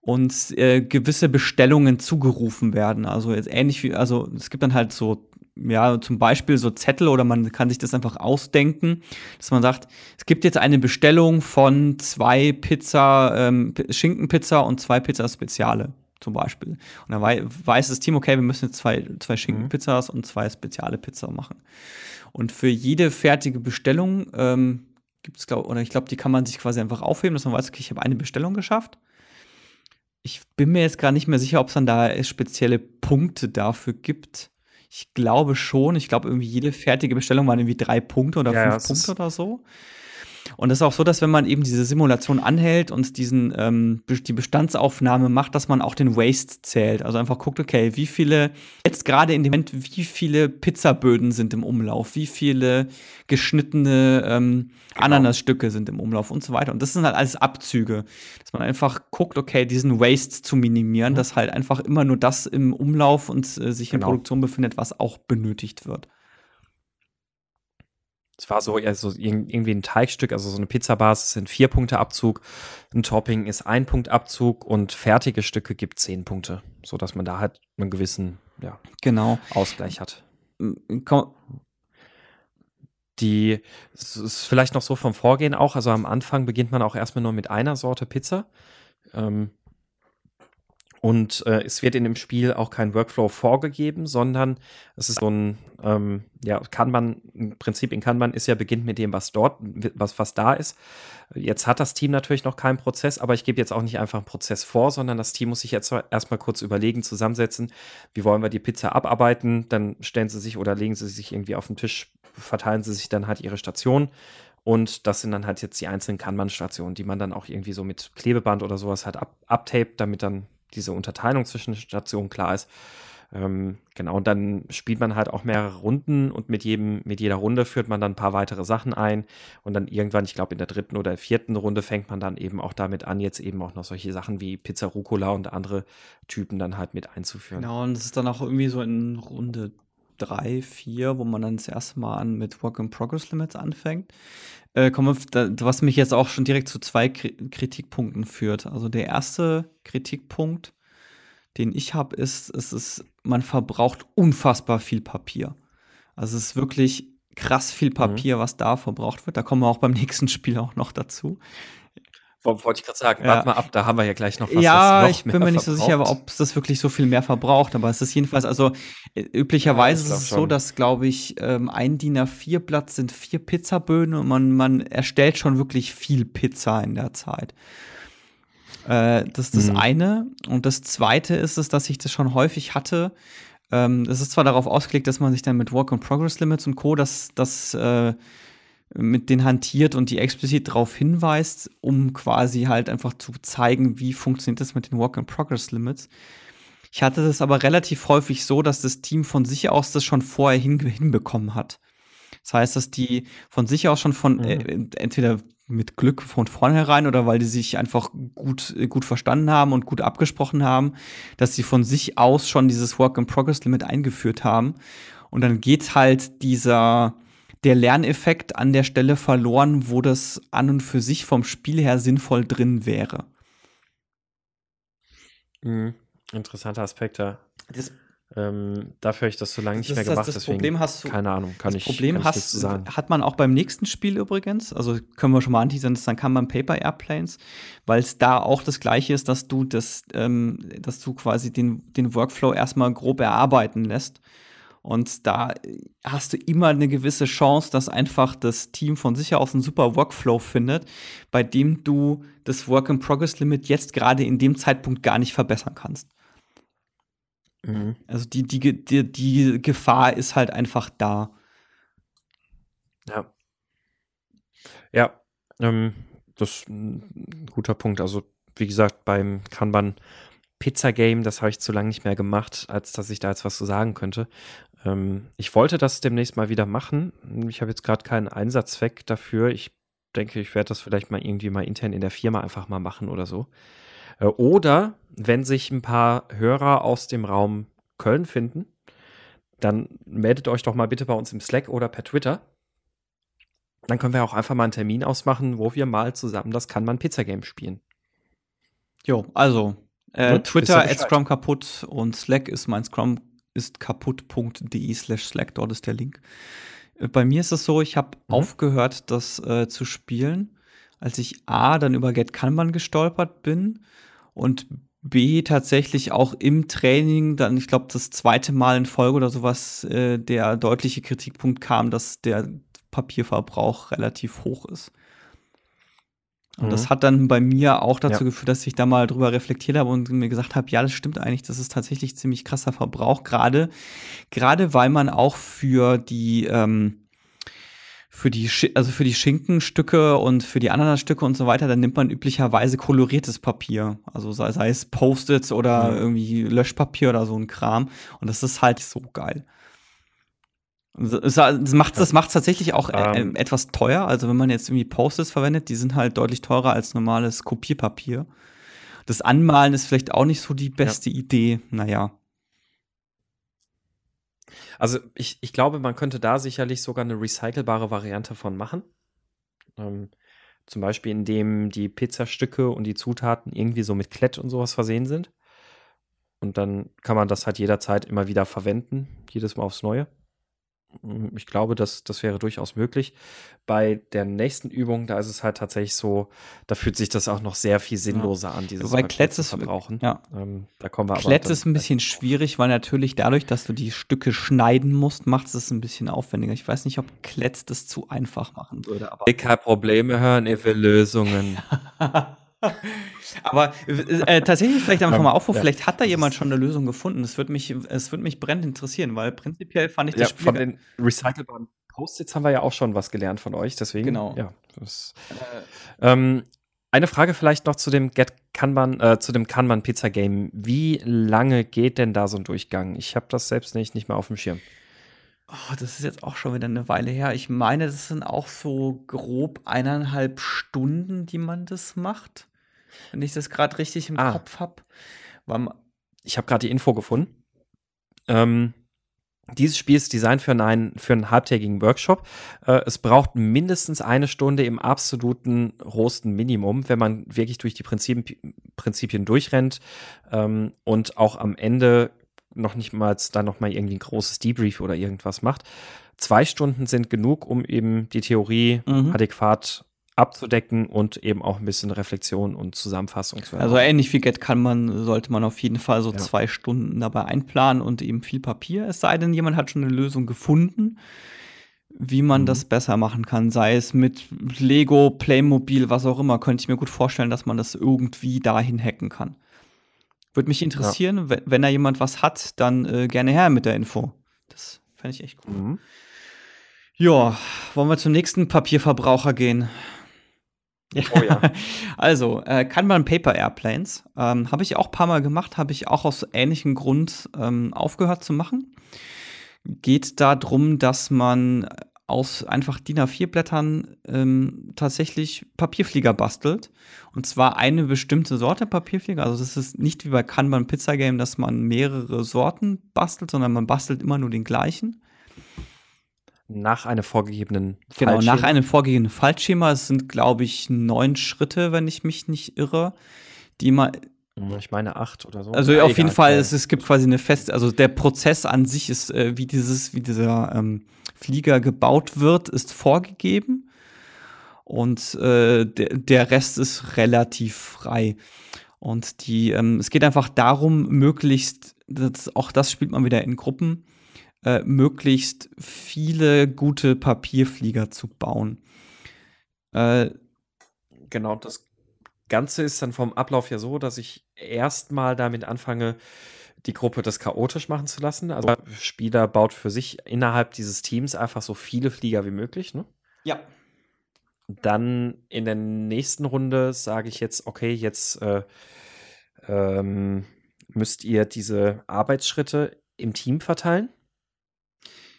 und äh, gewisse Bestellungen zugerufen werden. Also jetzt ähnlich wie, also es gibt dann halt so, ja, zum Beispiel so Zettel oder man kann sich das einfach ausdenken, dass man sagt, es gibt jetzt eine Bestellung von zwei Pizza, ähm, Schinkenpizza und zwei Pizza Speziale zum Beispiel. Und dann weiß das Team, okay, wir müssen jetzt zwei, zwei Schinkenpizzas mhm. und zwei spezielle Pizza machen. Und für jede fertige Bestellung ähm, gibt es, glaube oder ich glaube, die kann man sich quasi einfach aufheben, dass man weiß, okay, ich habe eine Bestellung geschafft. Ich bin mir jetzt gar nicht mehr sicher, ob es dann da spezielle Punkte dafür gibt. Ich glaube schon. Ich glaube, irgendwie jede fertige Bestellung waren irgendwie drei Punkte oder ja, fünf Punkte oder so. Und es ist auch so, dass wenn man eben diese Simulation anhält und diesen ähm, die Bestandsaufnahme macht, dass man auch den Waste zählt. Also einfach guckt, okay, wie viele, jetzt gerade in dem Moment, wie viele Pizzaböden sind im Umlauf, wie viele geschnittene ähm, genau. Ananasstücke sind im Umlauf und so weiter. Und das sind halt alles Abzüge. Dass man einfach guckt, okay, diesen Waste zu minimieren, mhm. dass halt einfach immer nur das im Umlauf und äh, sich genau. in Produktion befindet, was auch benötigt wird. Es war so, ja, so irgendwie ein Teigstück, also so eine Pizzabasis sind vier Punkte Abzug, ein Topping ist ein Punkt Abzug und fertige Stücke gibt zehn Punkte, so dass man da halt einen gewissen ja, genau. Ausgleich hat. Komm. Die es ist vielleicht noch so vom Vorgehen auch, also am Anfang beginnt man auch erstmal nur mit einer Sorte Pizza. Ähm, und äh, es wird in dem Spiel auch kein Workflow vorgegeben, sondern es ist so ein, ähm, ja, kann man, im Prinzip in Kanban ist ja beginnt mit dem, was dort, was, was da ist. Jetzt hat das Team natürlich noch keinen Prozess, aber ich gebe jetzt auch nicht einfach einen Prozess vor, sondern das Team muss sich jetzt erstmal kurz überlegen, zusammensetzen, wie wollen wir die Pizza abarbeiten, dann stellen sie sich oder legen sie sich irgendwie auf den Tisch, verteilen sie sich dann halt ihre Station. Und das sind dann halt jetzt die einzelnen Kanban-Stationen, die man dann auch irgendwie so mit Klebeband oder sowas halt ab, abtaped, damit dann diese Unterteilung zwischen Stationen klar ist. Ähm, genau, und dann spielt man halt auch mehrere Runden und mit jedem, mit jeder Runde führt man dann ein paar weitere Sachen ein und dann irgendwann, ich glaube in der dritten oder vierten Runde fängt man dann eben auch damit an, jetzt eben auch noch solche Sachen wie Pizza Rucola und andere Typen dann halt mit einzuführen. Genau, und es ist dann auch irgendwie so in Runde drei, vier, wo man dann das erste Mal an mit Work in Progress Limits anfängt. Äh, komme, was mich jetzt auch schon direkt zu zwei Kritikpunkten führt. Also der erste Kritikpunkt, den ich habe, ist, es ist, man verbraucht unfassbar viel Papier. Also es ist wirklich krass viel mhm. Papier, mhm. was da verbraucht wird. Da kommen wir auch beim nächsten Spiel auch noch dazu. Wollte ich gerade sagen, ja. warte mal ab, da haben wir ja gleich noch was. Ja, ich bin mir nicht verbraucht. so sicher, ob es das wirklich so viel mehr verbraucht, aber es ist jedenfalls, also äh, üblicherweise ja, ist es schon. so, dass, glaube ich, ähm, ein DIN A4-Blatt sind vier Pizzaböden und man, man erstellt schon wirklich viel Pizza in der Zeit. Äh, das ist das mhm. eine. Und das zweite ist es, dass ich das schon häufig hatte. Ähm, das ist zwar darauf ausgelegt, dass man sich dann mit Work-on-Progress-Limits und Co. das, das äh, mit denen hantiert und die explizit darauf hinweist, um quasi halt einfach zu zeigen, wie funktioniert das mit den Work-in-Progress-Limits. Ich hatte das aber relativ häufig so, dass das Team von sich aus das schon vorher hin hinbekommen hat. Das heißt, dass die von sich aus schon von mhm. äh, entweder mit Glück von vornherein oder weil die sich einfach gut, gut verstanden haben und gut abgesprochen haben, dass sie von sich aus schon dieses Work-in-Progress-Limit eingeführt haben. Und dann geht halt dieser, der Lerneffekt an der Stelle verloren, wo das an und für sich vom Spiel her sinnvoll drin wäre. Mhm. Interessanter Aspekt, ja. Das ähm, dafür habe ich das so lange nicht das, mehr gemacht, das, das deswegen Problem hast du, keine Ahnung, kann das ich Problem kann hast, sagen. hat man auch beim nächsten Spiel übrigens, also können wir schon mal anteasern, dann kann man Paper Airplanes, weil es da auch das gleiche ist, dass du das, ähm, dass du quasi den, den Workflow erstmal grob erarbeiten lässt und da hast du immer eine gewisse Chance, dass einfach das Team von sich aus einen super Workflow findet, bei dem du das Work-in-Progress-Limit jetzt gerade in dem Zeitpunkt gar nicht verbessern kannst. Mhm. Also die, die, die, die Gefahr ist halt einfach da. Ja. Ja, ähm, das ist ein guter Punkt. Also, wie gesagt, beim Kanban Pizza Game, das habe ich zu lange nicht mehr gemacht, als dass ich da jetzt was zu sagen könnte. Ähm, ich wollte das demnächst mal wieder machen. Ich habe jetzt gerade keinen Einsatzzweck dafür. Ich denke, ich werde das vielleicht mal irgendwie mal intern in der Firma einfach mal machen oder so. Äh, oder wenn sich ein paar Hörer aus dem Raum Köln finden, dann meldet euch doch mal bitte bei uns im Slack oder per Twitter. Dann können wir auch einfach mal einen Termin ausmachen, wo wir mal zusammen das Kann man Pizza Game spielen. Jo, also äh, Twitter at Scrum kaputt und Slack ist mein Scrum ist kaputt.de slash Slack, dort ist der Link. Äh, bei mir ist es so, ich habe mhm. aufgehört, das äh, zu spielen, als ich A, dann über Get Kanban gestolpert bin und B, tatsächlich auch im Training, dann, ich glaube, das zweite Mal in Folge oder sowas, äh, der deutliche Kritikpunkt kam, dass der Papierverbrauch relativ hoch ist. Und das mhm. hat dann bei mir auch dazu ja. geführt, dass ich da mal drüber reflektiert habe und mir gesagt habe, ja, das stimmt eigentlich, das ist tatsächlich ziemlich krasser Verbrauch, gerade gerade weil man auch für die ähm, für die also für die Schinkenstücke und für die Ananasstücke und so weiter, dann nimmt man üblicherweise koloriertes Papier, also sei, sei es Post-its oder mhm. irgendwie Löschpapier oder so ein Kram und das ist halt so geil. Das macht das tatsächlich auch äh, ähm, etwas teuer. Also wenn man jetzt irgendwie Post-its verwendet, die sind halt deutlich teurer als normales Kopierpapier. Das Anmalen ist vielleicht auch nicht so die beste ja. Idee. Naja. Also ich, ich glaube, man könnte da sicherlich sogar eine recycelbare Variante von machen. Ähm, zum Beispiel, indem die Pizzastücke und die Zutaten irgendwie so mit Klett und sowas versehen sind. Und dann kann man das halt jederzeit immer wieder verwenden, jedes Mal aufs Neue. Hm, ich glaube, das, das wäre durchaus möglich. Bei der nächsten Übung, da ist es halt tatsächlich so, da fühlt sich das auch noch sehr viel sinnloser ja. an, dieses Wobei Kletz ist, verbrauchen. Ja. Ähm, da kommen wir Kletz ist ein bisschen schwierig, weil natürlich dadurch, dass du die Stücke schneiden musst, macht es ein bisschen aufwendiger. Ich weiß nicht, ob Kletz das zu einfach machen würde. Aber Kein Probleme hören, ihr will Lösungen. Aber äh, tatsächlich vielleicht einfach mal Aufruf, ja. vielleicht hat da jemand schon eine Lösung gefunden. Es würde mich, es würde mich brennend interessieren, weil prinzipiell fand ich das ja, Spiel von den recycelbaren Post-its haben wir ja auch schon was gelernt von euch, deswegen. Genau. Ja, das, äh, ähm, eine Frage vielleicht noch zu dem Get Kanban, äh, zu dem Kanban Pizza Game. Wie lange geht denn da so ein Durchgang? Ich habe das selbst nicht, nicht mehr auf dem Schirm. Oh, das ist jetzt auch schon wieder eine Weile her. Ich meine, das sind auch so grob eineinhalb Stunden, die man das macht wenn ich das gerade richtig im ah. Kopf habe. Ich habe gerade die Info gefunden. Ähm, dieses Spiel ist designt für einen, für einen halbtägigen Workshop. Äh, es braucht mindestens eine Stunde im absoluten rosten Minimum, wenn man wirklich durch die Prinzipien, Prinzipien durchrennt ähm, und auch am Ende noch nicht mal dann noch mal irgendwie ein großes Debrief oder irgendwas macht. Zwei Stunden sind genug, um eben die Theorie mhm. adäquat abzudecken und eben auch ein bisschen Reflexion und Zusammenfassung zu haben. Also ähnlich wie Get kann man, sollte man auf jeden Fall so ja. zwei Stunden dabei einplanen und eben viel Papier. Es sei denn, jemand hat schon eine Lösung gefunden, wie man mhm. das besser machen kann. Sei es mit Lego, Playmobil, was auch immer, könnte ich mir gut vorstellen, dass man das irgendwie dahin hacken kann. Würde mich interessieren, ja. wenn, wenn da jemand was hat, dann äh, gerne her mit der Info. Das fände ich echt cool. Mhm. Ja, wollen wir zum nächsten Papierverbraucher gehen? Oh ja. also, äh, Kanban Paper Airplanes ähm, habe ich auch ein paar Mal gemacht, habe ich auch aus ähnlichem Grund ähm, aufgehört zu machen. Geht darum, dass man aus einfach DIN A4-Blättern ähm, tatsächlich Papierflieger bastelt. Und zwar eine bestimmte Sorte Papierflieger. Also das ist nicht wie bei Kanban Pizza Game, dass man mehrere Sorten bastelt, sondern man bastelt immer nur den gleichen. Nach einem vorgegebenen Genau, Fallschema. nach einem vorgegebenen Fallschema. Es sind, glaube ich, neun Schritte, wenn ich mich nicht irre, die man. Hm, ich meine acht oder so. Also ja, auf egal, jeden Fall, es, es, gibt quasi eine feste, also der Prozess an sich ist, äh, wie dieses, wie dieser ähm, Flieger gebaut wird, ist vorgegeben. Und äh, der, der Rest ist relativ frei. Und die, ähm, es geht einfach darum, möglichst, das, auch das spielt man wieder in Gruppen, äh, möglichst viele gute Papierflieger zu bauen. Äh, genau, das Ganze ist dann vom Ablauf ja so, dass ich erstmal damit anfange, die Gruppe das chaotisch machen zu lassen. Also der Spieler baut für sich innerhalb dieses Teams einfach so viele Flieger wie möglich. Ne? Ja. Dann in der nächsten Runde sage ich jetzt, okay, jetzt äh, ähm, müsst ihr diese Arbeitsschritte im Team verteilen.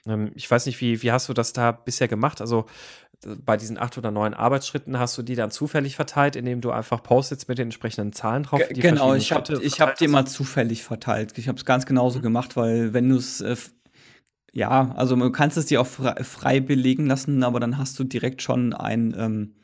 Ähm, ich weiß nicht, wie, wie hast du das da bisher gemacht? Also bei diesen acht oder neun Arbeitsschritten hast du die dann zufällig verteilt, indem du einfach Post-its mit den entsprechenden Zahlen drauf G Genau, ich habe ich hab die mal zufällig verteilt. Ich habe es ganz genauso mhm. gemacht, weil wenn du es äh, ja, also du kannst es dir auch frei, frei, belegen lassen, aber dann hast du direkt schon ein ähm,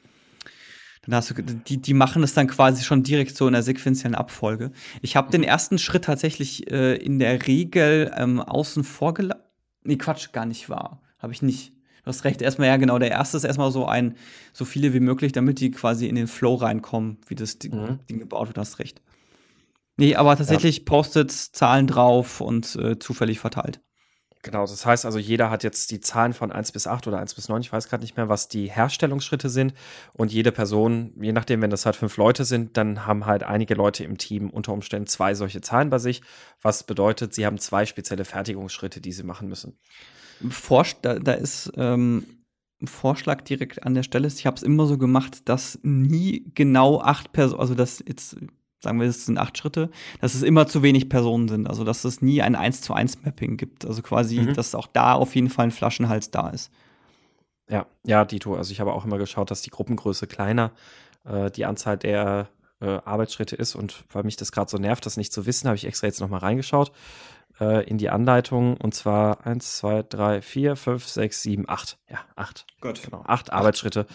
dann hast du, die, die machen es dann quasi schon direkt so in der sequenziellen Abfolge. Ich habe den mhm. ersten Schritt tatsächlich äh, in der Regel ähm, außen vor gelassen Nee, Quatsch, gar nicht wahr. Habe ich nicht. Du hast recht, erstmal, ja, genau. Der erste ist erstmal so ein, so viele wie möglich, damit die quasi in den Flow reinkommen, wie das Ding, mhm. Ding gebaut wird, hast recht. Nee, aber tatsächlich ja. Post-its, Zahlen drauf und äh, zufällig verteilt. Genau, das heißt also, jeder hat jetzt die Zahlen von 1 bis 8 oder 1 bis 9, ich weiß gerade nicht mehr, was die Herstellungsschritte sind. Und jede Person, je nachdem, wenn das halt fünf Leute sind, dann haben halt einige Leute im Team unter Umständen zwei solche Zahlen bei sich, was bedeutet, sie haben zwei spezielle Fertigungsschritte, die sie machen müssen. Forsch, da, da ist ähm, ein Vorschlag direkt an der Stelle. Ich habe es immer so gemacht, dass nie genau acht Personen, also das jetzt sagen wir, es sind acht Schritte, dass es immer zu wenig Personen sind. Also, dass es nie ein 1 zu 1 Mapping gibt. Also quasi, mhm. dass auch da auf jeden Fall ein Flaschenhals da ist. Ja, ja, Dito. Also ich habe auch immer geschaut, dass die Gruppengröße kleiner, äh, die Anzahl der äh, Arbeitsschritte ist. Und weil mich das gerade so nervt, das nicht zu wissen, habe ich extra jetzt nochmal reingeschaut äh, in die Anleitung. Und zwar 1, 2, 3, 4, 5, 6, 7, 8. Ja, 8. Gut. Genau, 8 Arbeitsschritte.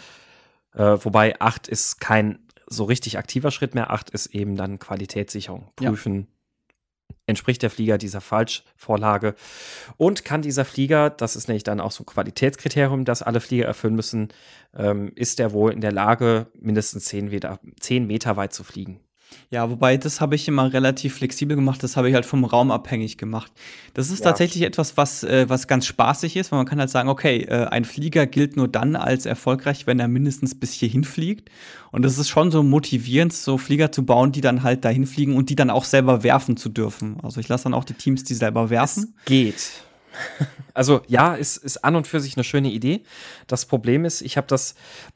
Äh, wobei 8 ist kein so richtig aktiver Schritt mehr. Acht ist eben dann Qualitätssicherung. Prüfen, ja. entspricht der Flieger dieser Falschvorlage und kann dieser Flieger, das ist nämlich dann auch so ein Qualitätskriterium, das alle Flieger erfüllen müssen, ähm, ist er wohl in der Lage, mindestens zehn Meter, zehn Meter weit zu fliegen. Ja, wobei das habe ich immer relativ flexibel gemacht, das habe ich halt vom Raum abhängig gemacht. Das ist ja. tatsächlich etwas, was, äh, was ganz spaßig ist, weil man kann halt sagen, okay, äh, ein Flieger gilt nur dann als erfolgreich, wenn er mindestens bis hierhin fliegt. Und das ist schon so motivierend, so Flieger zu bauen, die dann halt dahin fliegen und die dann auch selber werfen zu dürfen. Also ich lasse dann auch die Teams, die selber werfen. Es geht. Also ja, ist, ist an und für sich eine schöne Idee. Das Problem ist, ich habe das,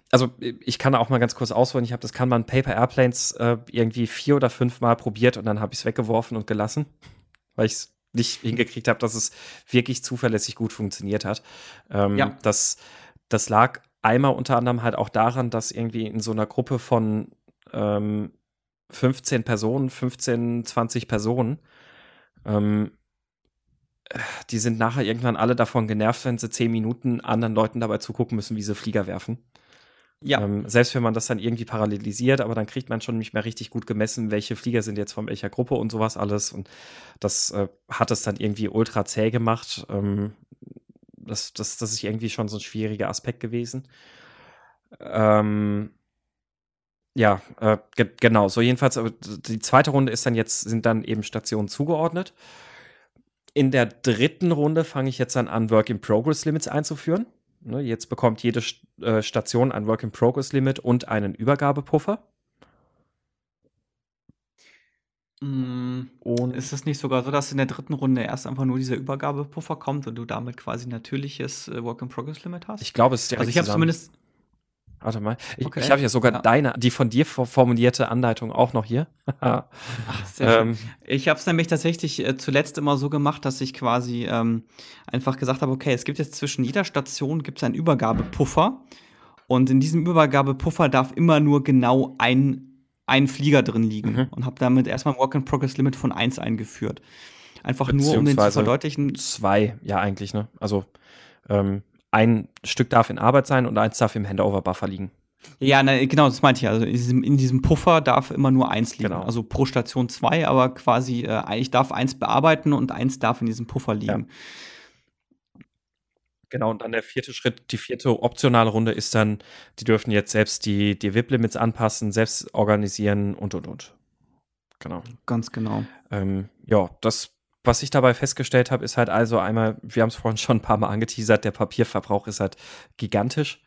also ich kann auch mal ganz kurz ausholen, ich habe das Kanban Paper Airplanes äh, irgendwie vier oder fünf Mal probiert und dann habe ich es weggeworfen und gelassen, weil ich es nicht hingekriegt habe, dass es wirklich zuverlässig gut funktioniert hat. Ähm, ja. das, das lag einmal unter anderem halt auch daran, dass irgendwie in so einer Gruppe von ähm, 15 Personen, 15, 20 Personen, ähm, die sind nachher irgendwann alle davon genervt, wenn sie zehn Minuten anderen Leuten dabei zugucken müssen, wie sie Flieger werfen. Ja. Ähm, selbst wenn man das dann irgendwie parallelisiert, aber dann kriegt man schon nicht mehr richtig gut gemessen, welche Flieger sind jetzt von welcher Gruppe und sowas alles. Und das äh, hat es dann irgendwie ultra zäh gemacht. Ähm, das, das, das ist irgendwie schon so ein schwieriger Aspekt gewesen. Ähm, ja, äh, ge genau. So jedenfalls, die zweite Runde ist dann jetzt, sind dann eben Stationen zugeordnet. In der dritten Runde fange ich jetzt dann an, Work-in-Progress-Limits einzuführen. Ne, jetzt bekommt jede äh, Station ein Work-in-Progress-Limit und einen Übergabepuffer. Mm, und ist es nicht sogar so, dass in der dritten Runde erst einfach nur dieser Übergabepuffer kommt und du damit quasi natürliches äh, Work-in-Progress-Limit hast? Ich glaube, es ist direkt Also ich habe zumindest Warte mal. Ich, okay. ich habe ja sogar ja. deine, die von dir formulierte Anleitung auch noch hier. Ach, ähm, ich habe es nämlich tatsächlich äh, zuletzt immer so gemacht, dass ich quasi ähm, einfach gesagt habe, okay, es gibt jetzt zwischen jeder Station gibt's einen Übergabepuffer und in diesem Übergabepuffer darf immer nur genau ein, ein Flieger drin liegen mhm. und habe damit erstmal ein Work-in-Progress-Limit von 1 eingeführt. Einfach nur, um den zu verdeutlichen. Zwei, ja, eigentlich, ne? Also, ähm, ein Stück darf in Arbeit sein und eins darf im Handover-Buffer liegen. Ja, na, genau, das meinte ich. Also in diesem, in diesem, Puffer darf immer nur eins liegen. Genau. Also pro Station zwei, aber quasi, äh, ich darf eins bearbeiten und eins darf in diesem Puffer liegen. Ja. Genau, und dann der vierte Schritt, die vierte optionale Runde ist dann, die dürfen jetzt selbst die, die VIP-Limits anpassen, selbst organisieren und und und. Genau. Ganz genau. Ähm, ja, das was ich dabei festgestellt habe, ist halt also einmal, wir haben es vorhin schon ein paar Mal angeteasert, der Papierverbrauch ist halt gigantisch.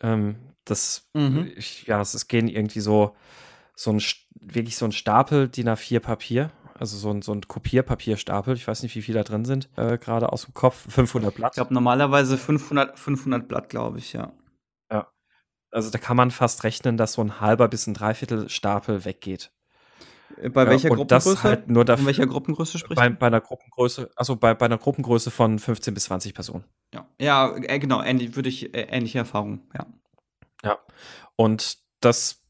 Ähm, das, mhm. ich, ja, es gehen irgendwie so, so ein, wirklich so ein Stapel DIN A4 Papier, also so ein, so ein Kopierpapierstapel. Ich weiß nicht, wie viele da drin sind, äh, gerade aus dem Kopf. 500 Blatt. Ich glaube, normalerweise 500, 500 Blatt, glaube ich, ja. Ja. Also da kann man fast rechnen, dass so ein halber bis ein Dreiviertel Stapel weggeht. Bei welcher ja, Gruppengröße? Halt nur von welcher Gruppengröße spricht bei, bei einer Gruppengröße, also bei, bei einer Gruppengröße von 15 bis 20 Personen. Ja, ja äh, genau, ähnlich, würde ich äh, ähnliche Erfahrungen, ja. Ja. Und das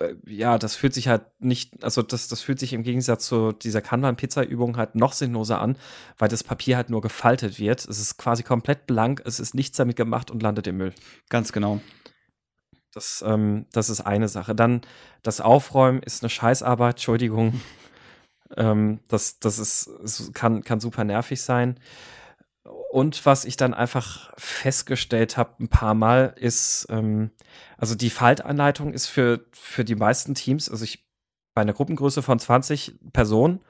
äh, ja, das fühlt sich halt nicht, also das, das fühlt sich im Gegensatz zu dieser Kanban-Pizza-Übung halt noch sinnloser an, weil das Papier halt nur gefaltet wird. Es ist quasi komplett blank, es ist nichts damit gemacht und landet im Müll. Ganz genau. Das, ähm, das ist eine Sache. Dann das Aufräumen ist eine Scheißarbeit, Entschuldigung. ähm, das das ist, kann, kann super nervig sein. Und was ich dann einfach festgestellt habe ein paar Mal ist, ähm, also die Faltanleitung ist für, für die meisten Teams, also ich bei einer Gruppengröße von 20 Personen,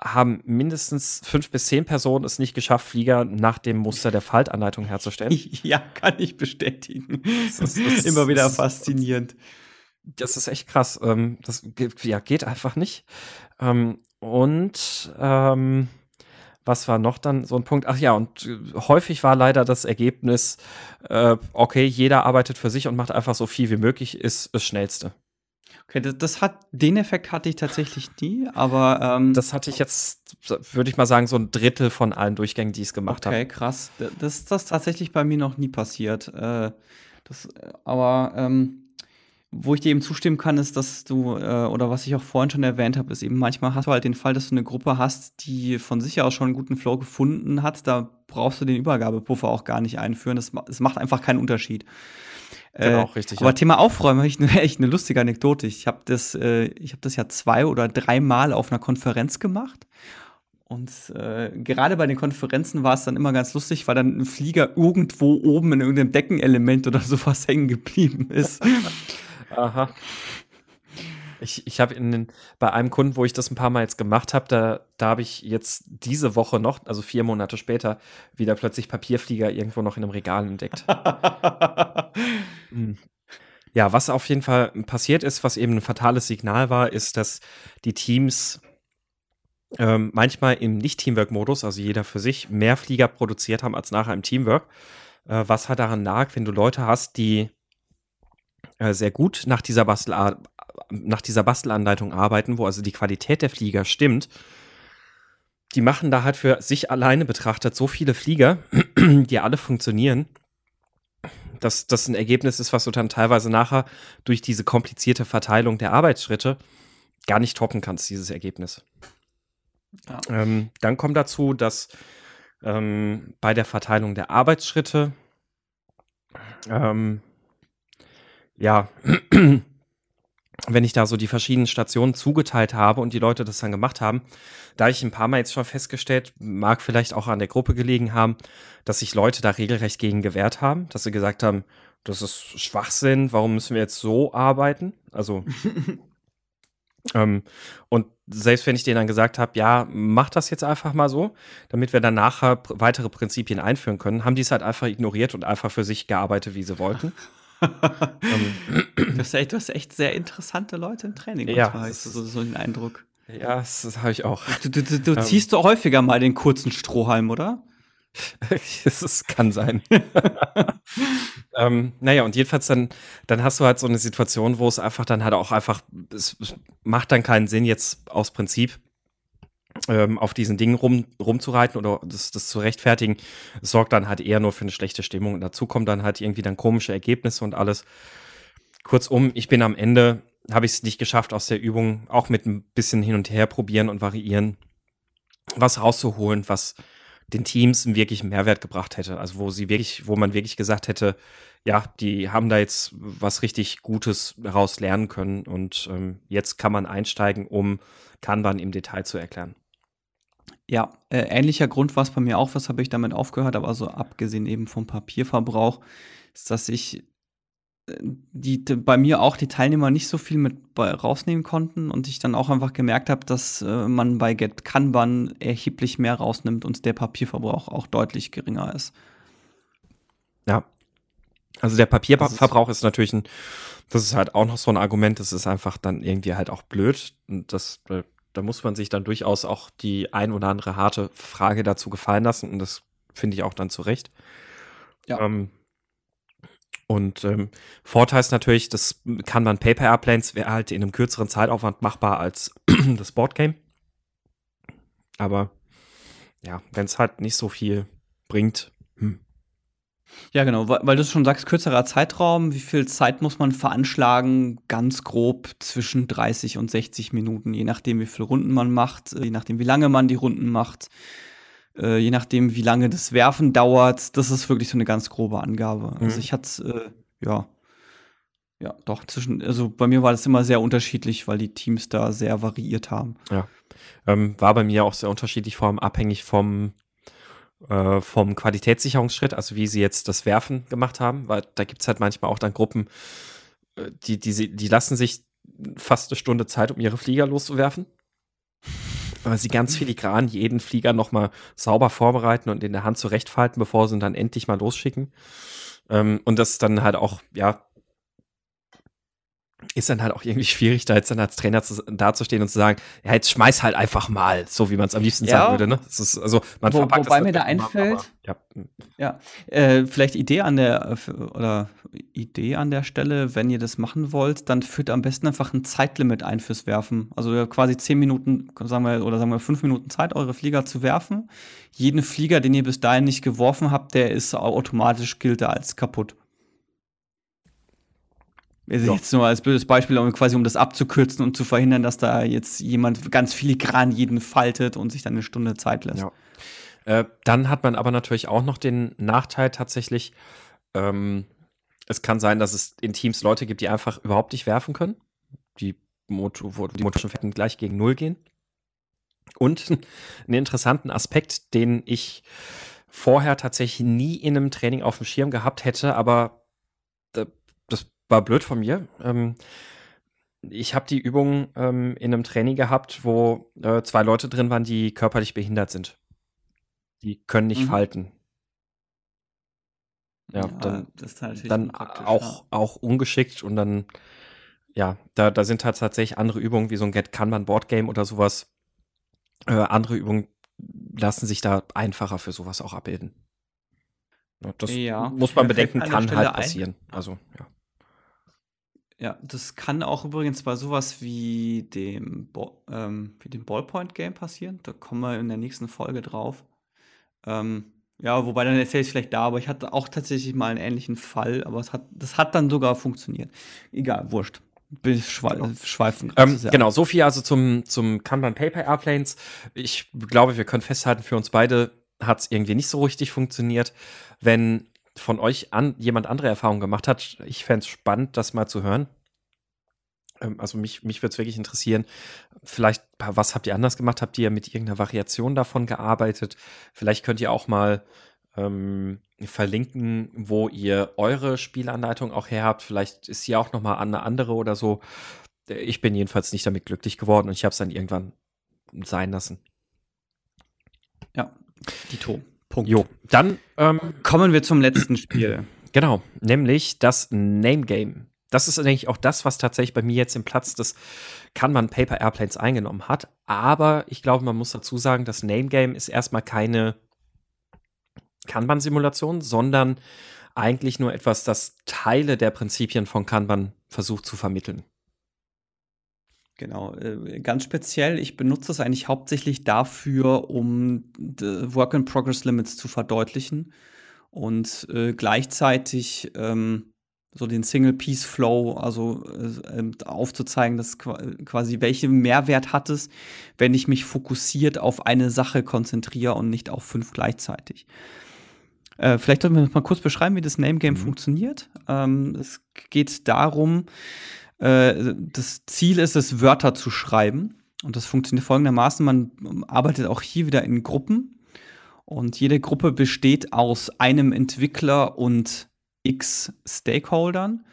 haben mindestens fünf bis zehn Personen es nicht geschafft, Flieger nach dem Muster der Faltanleitung herzustellen. Ja, kann ich bestätigen. Das ist, immer wieder faszinierend. Das ist echt krass. Ähm, das ja, geht einfach nicht. Ähm, und ähm, was war noch dann so ein Punkt? Ach ja, und äh, häufig war leider das Ergebnis, äh, okay, jeder arbeitet für sich und macht einfach so viel wie möglich, ist das Schnellste. Okay, das, das hat, den Effekt hatte ich tatsächlich nie, aber ähm, Das hatte ich jetzt, würde ich mal sagen, so ein Drittel von allen Durchgängen, die ich es gemacht habe. Okay, krass. Das ist das tatsächlich bei mir noch nie passiert. Äh, das, aber ähm, wo ich dir eben zustimmen kann, ist, dass du, äh, oder was ich auch vorhin schon erwähnt habe, ist eben manchmal hast du halt den Fall, dass du eine Gruppe hast, die von sich aus schon einen guten Flow gefunden hat. Da brauchst du den Übergabepuffer auch gar nicht einführen. Es macht einfach keinen Unterschied. Genau, äh, richtig. Aber ja. Thema Aufräumen habe ich eine, echt eine lustige Anekdote. Ich habe das, äh, ich hab das ja zwei oder dreimal auf einer Konferenz gemacht. Und äh, gerade bei den Konferenzen war es dann immer ganz lustig, weil dann ein Flieger irgendwo oben in irgendeinem Deckenelement oder sowas hängen geblieben ist. Aha. Ich, ich habe bei einem Kunden, wo ich das ein paar Mal jetzt gemacht habe, da, da habe ich jetzt diese Woche noch, also vier Monate später, wieder plötzlich Papierflieger irgendwo noch in einem Regal entdeckt. Hm. Ja, was auf jeden Fall passiert ist, was eben ein fatales Signal war, ist, dass die Teams ähm, manchmal im Nicht-Teamwork-Modus, also jeder für sich, mehr Flieger produziert haben als nachher im Teamwork. Äh, was halt daran lag, wenn du Leute hast, die äh, sehr gut nach dieser, Bastel nach dieser Bastelanleitung arbeiten, wo also die Qualität der Flieger stimmt. Die machen da halt für sich alleine betrachtet so viele Flieger, die alle funktionieren, dass das ein Ergebnis ist, was du dann teilweise nachher durch diese komplizierte Verteilung der Arbeitsschritte gar nicht toppen kannst, dieses Ergebnis. Ja. Ähm, dann kommt dazu, dass ähm, bei der Verteilung der Arbeitsschritte ähm, ja, wenn ich da so die verschiedenen Stationen zugeteilt habe und die Leute das dann gemacht haben, da ich ein paar Mal jetzt schon festgestellt, mag vielleicht auch an der Gruppe gelegen haben, dass sich Leute da regelrecht gegen gewehrt haben, dass sie gesagt haben, das ist Schwachsinn, warum müssen wir jetzt so arbeiten? Also, ähm, und selbst wenn ich denen dann gesagt habe, ja, mach das jetzt einfach mal so, damit wir dann nachher weitere Prinzipien einführen können, haben die es halt einfach ignoriert und einfach für sich gearbeitet, wie sie wollten. Ähm, du, hast echt, du hast echt sehr interessante Leute im Training. Ja. Hast du so, so den Eindruck. Ja, das, habe ich auch. Du, du, du, du ähm, ziehst doch häufiger mal den kurzen Strohhalm, oder? das kann sein. ähm, naja, und jedenfalls dann, dann hast du halt so eine Situation, wo es einfach dann halt auch einfach, es, es macht dann keinen Sinn, jetzt aus Prinzip ähm, auf diesen Dingen rum, rumzureiten oder das, das zu rechtfertigen, sorgt dann halt eher nur für eine schlechte Stimmung. Und dazu kommen dann halt irgendwie dann komische Ergebnisse und alles. Kurzum, ich bin am Ende, habe ich es nicht geschafft, aus der Übung auch mit ein bisschen hin und her probieren und variieren, was rauszuholen, was den Teams einen wirklichen Mehrwert gebracht hätte. Also wo sie wirklich, wo man wirklich gesagt hätte, ja, die haben da jetzt was richtig Gutes daraus lernen können und ähm, jetzt kann man einsteigen, um Kanban im Detail zu erklären. Ja, äh, ähnlicher Grund war es bei mir auch, was habe ich damit aufgehört, aber so abgesehen eben vom Papierverbrauch, ist, dass ich äh, die, die, bei mir auch die Teilnehmer nicht so viel mit rausnehmen konnten und ich dann auch einfach gemerkt habe, dass äh, man bei Get Kanban erheblich mehr rausnimmt und der Papierverbrauch auch deutlich geringer ist. Ja. Also der Papierverbrauch ist, ist natürlich ein, das ist halt auch noch so ein Argument, das ist einfach dann irgendwie halt auch blöd. Und das äh, da muss man sich dann durchaus auch die ein oder andere harte Frage dazu gefallen lassen und das finde ich auch dann zu Recht. Ja. Ähm, und ähm, Vorteil ist natürlich, das kann man Paper Airplanes wäre halt in einem kürzeren Zeitaufwand machbar als das Boardgame. Aber ja, wenn es halt nicht so viel bringt, ja, genau, weil, weil du schon sagst, kürzerer Zeitraum, wie viel Zeit muss man veranschlagen? Ganz grob zwischen 30 und 60 Minuten, je nachdem, wie viele Runden man macht, äh, je nachdem, wie lange man die Runden macht, äh, je nachdem, wie lange das Werfen dauert. Das ist wirklich so eine ganz grobe Angabe. Mhm. Also ich hatte, äh, ja, ja, doch, zwischen, also bei mir war das immer sehr unterschiedlich, weil die Teams da sehr variiert haben. Ja. Ähm, war bei mir auch sehr unterschiedlich, vor allem abhängig vom äh, vom Qualitätssicherungsschritt, also wie sie jetzt das Werfen gemacht haben, weil da gibt es halt manchmal auch dann Gruppen, äh, die, die, die lassen sich fast eine Stunde Zeit, um ihre Flieger loszuwerfen. weil sie ganz filigran jeden Flieger nochmal sauber vorbereiten und in der Hand zurechtfalten, bevor sie ihn dann endlich mal losschicken. Ähm, und das dann halt auch, ja, ist dann halt auch irgendwie schwierig, da jetzt dann als Trainer zu, dazustehen und zu sagen, ja, jetzt schmeiß halt einfach mal, so wie man es am liebsten ja. sagen würde. Ne? Das ist, also man Wo, wobei mir da einfällt, aber, ja, ja äh, vielleicht Idee an der oder Idee an der Stelle, wenn ihr das machen wollt, dann führt am besten einfach ein Zeitlimit ein fürs Werfen. Also quasi zehn Minuten, sagen wir, oder sagen wir fünf Minuten Zeit, eure Flieger zu werfen. Jeden Flieger, den ihr bis dahin nicht geworfen habt, der ist automatisch gilt er als kaputt. Also jetzt nur als blödes Beispiel, um quasi um das abzukürzen und zu verhindern, dass da jetzt jemand ganz filigran jeden faltet und sich dann eine Stunde Zeit lässt. Ja. Äh, dann hat man aber natürlich auch noch den Nachteil tatsächlich, ähm, es kann sein, dass es in Teams Leute gibt, die einfach überhaupt nicht werfen können. Die Motor, wo die Motorfetten gleich gegen Null gehen. Und einen interessanten Aspekt, den ich vorher tatsächlich nie in einem Training auf dem Schirm gehabt hätte, aber war blöd von mir. Ähm, ich habe die Übung ähm, in einem Training gehabt, wo äh, zwei Leute drin waren, die körperlich behindert sind. Die können nicht mhm. falten. Ja, ja dann, dann auch, ja. auch ungeschickt und dann, ja, da, da sind halt tatsächlich andere Übungen wie so ein Get Kanban Board Game oder sowas. Äh, andere Übungen lassen sich da einfacher für sowas auch abbilden. Das ja. muss man bedenken, kann halt passieren. Ein. Also, ja. Ja, das kann auch übrigens bei sowas wie dem, Bo ähm, wie dem Ballpoint-Game passieren. Da kommen wir in der nächsten Folge drauf. Ähm, ja, wobei dann erzähle ich vielleicht da, aber ich hatte auch tatsächlich mal einen ähnlichen Fall, aber es hat, das hat dann sogar funktioniert. Egal, wurscht. Bin schwe genau. schweifen. Ähm, genau, so viel also zum, zum Kanban Paper Airplanes. Ich glaube, wir können festhalten, für uns beide hat es irgendwie nicht so richtig funktioniert. Wenn von euch an, jemand andere Erfahrungen gemacht hat, ich fände es spannend, das mal zu hören. Ähm, also mich, mich würde es wirklich interessieren, vielleicht, was habt ihr anders gemacht? Habt ihr mit irgendeiner Variation davon gearbeitet? Vielleicht könnt ihr auch mal ähm, verlinken, wo ihr eure Spielanleitung auch her habt. Vielleicht ist sie auch noch mal eine andere oder so. Ich bin jedenfalls nicht damit glücklich geworden und ich habe es dann irgendwann sein lassen. Ja, Dito. Punkt. Jo, dann ähm, kommen wir zum letzten Spiel. Genau, nämlich das Name Game. Das ist eigentlich auch das, was tatsächlich bei mir jetzt den Platz des Kanban Paper Airplanes eingenommen hat. Aber ich glaube, man muss dazu sagen, das Name Game ist erstmal keine Kanban-Simulation, sondern eigentlich nur etwas, das Teile der Prinzipien von Kanban versucht zu vermitteln. Genau, äh, ganz speziell, ich benutze es eigentlich hauptsächlich dafür, um Work-in-Progress-Limits zu verdeutlichen und äh, gleichzeitig ähm, so den Single-Piece-Flow, also äh, ähm, aufzuzeigen, dass quasi welchen Mehrwert hat es, wenn ich mich fokussiert auf eine Sache konzentriere und nicht auf fünf gleichzeitig. Äh, vielleicht sollten wir mal kurz beschreiben, wie das Name Game mhm. funktioniert. Ähm, es geht darum, äh, das Ziel ist es, Wörter zu schreiben. Und das funktioniert folgendermaßen: Man arbeitet auch hier wieder in Gruppen. Und jede Gruppe besteht aus einem Entwickler und x Stakeholdern.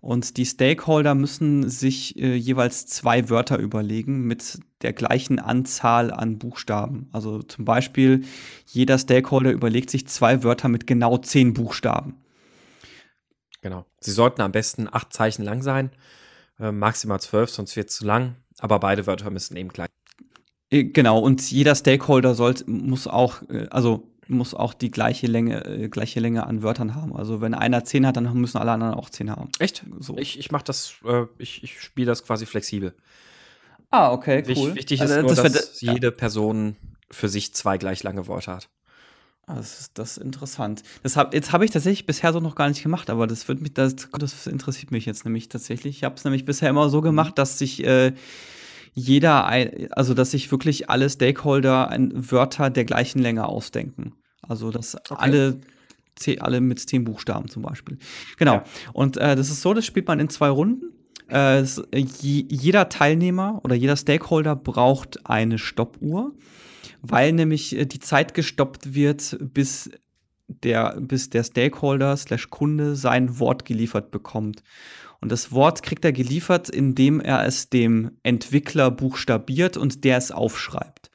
Und die Stakeholder müssen sich äh, jeweils zwei Wörter überlegen mit der gleichen Anzahl an Buchstaben. Also zum Beispiel, jeder Stakeholder überlegt sich zwei Wörter mit genau zehn Buchstaben. Genau. Sie sollten am besten acht Zeichen lang sein, äh, maximal zwölf, sonst wird es zu lang. Aber beide Wörter müssen eben gleich. Äh, genau, und jeder Stakeholder soll, muss auch, äh, also muss auch die gleiche Länge, äh, gleiche Länge an Wörtern haben. Also wenn einer 10 hat, dann müssen alle anderen auch 10 haben. Echt? So. Ich, ich mache das, äh, ich, ich spiele das quasi flexibel. Ah, okay, cool. Wichtig ist also, nur, das dass ja. jede Person für sich zwei gleich lange Worte hat. Ah, das ist, das ist interessant. Das hab, jetzt habe ich tatsächlich bisher so noch gar nicht gemacht, aber das wird mich, das, das interessiert mich jetzt nämlich tatsächlich. Ich habe es nämlich bisher immer so gemacht, dass sich äh, jeder, also dass sich wirklich alle Stakeholder ein, Wörter der gleichen Länge ausdenken. Also dass okay. alle alle mit zehn Buchstaben zum Beispiel. Genau. Ja. Und äh, das ist so, das spielt man in zwei Runden. Äh, es, jeder Teilnehmer oder jeder Stakeholder braucht eine Stoppuhr, weil nämlich äh, die Zeit gestoppt wird, bis der, bis der Stakeholder slash Kunde sein Wort geliefert bekommt. Und das Wort kriegt er geliefert, indem er es dem Entwickler buchstabiert und der es aufschreibt.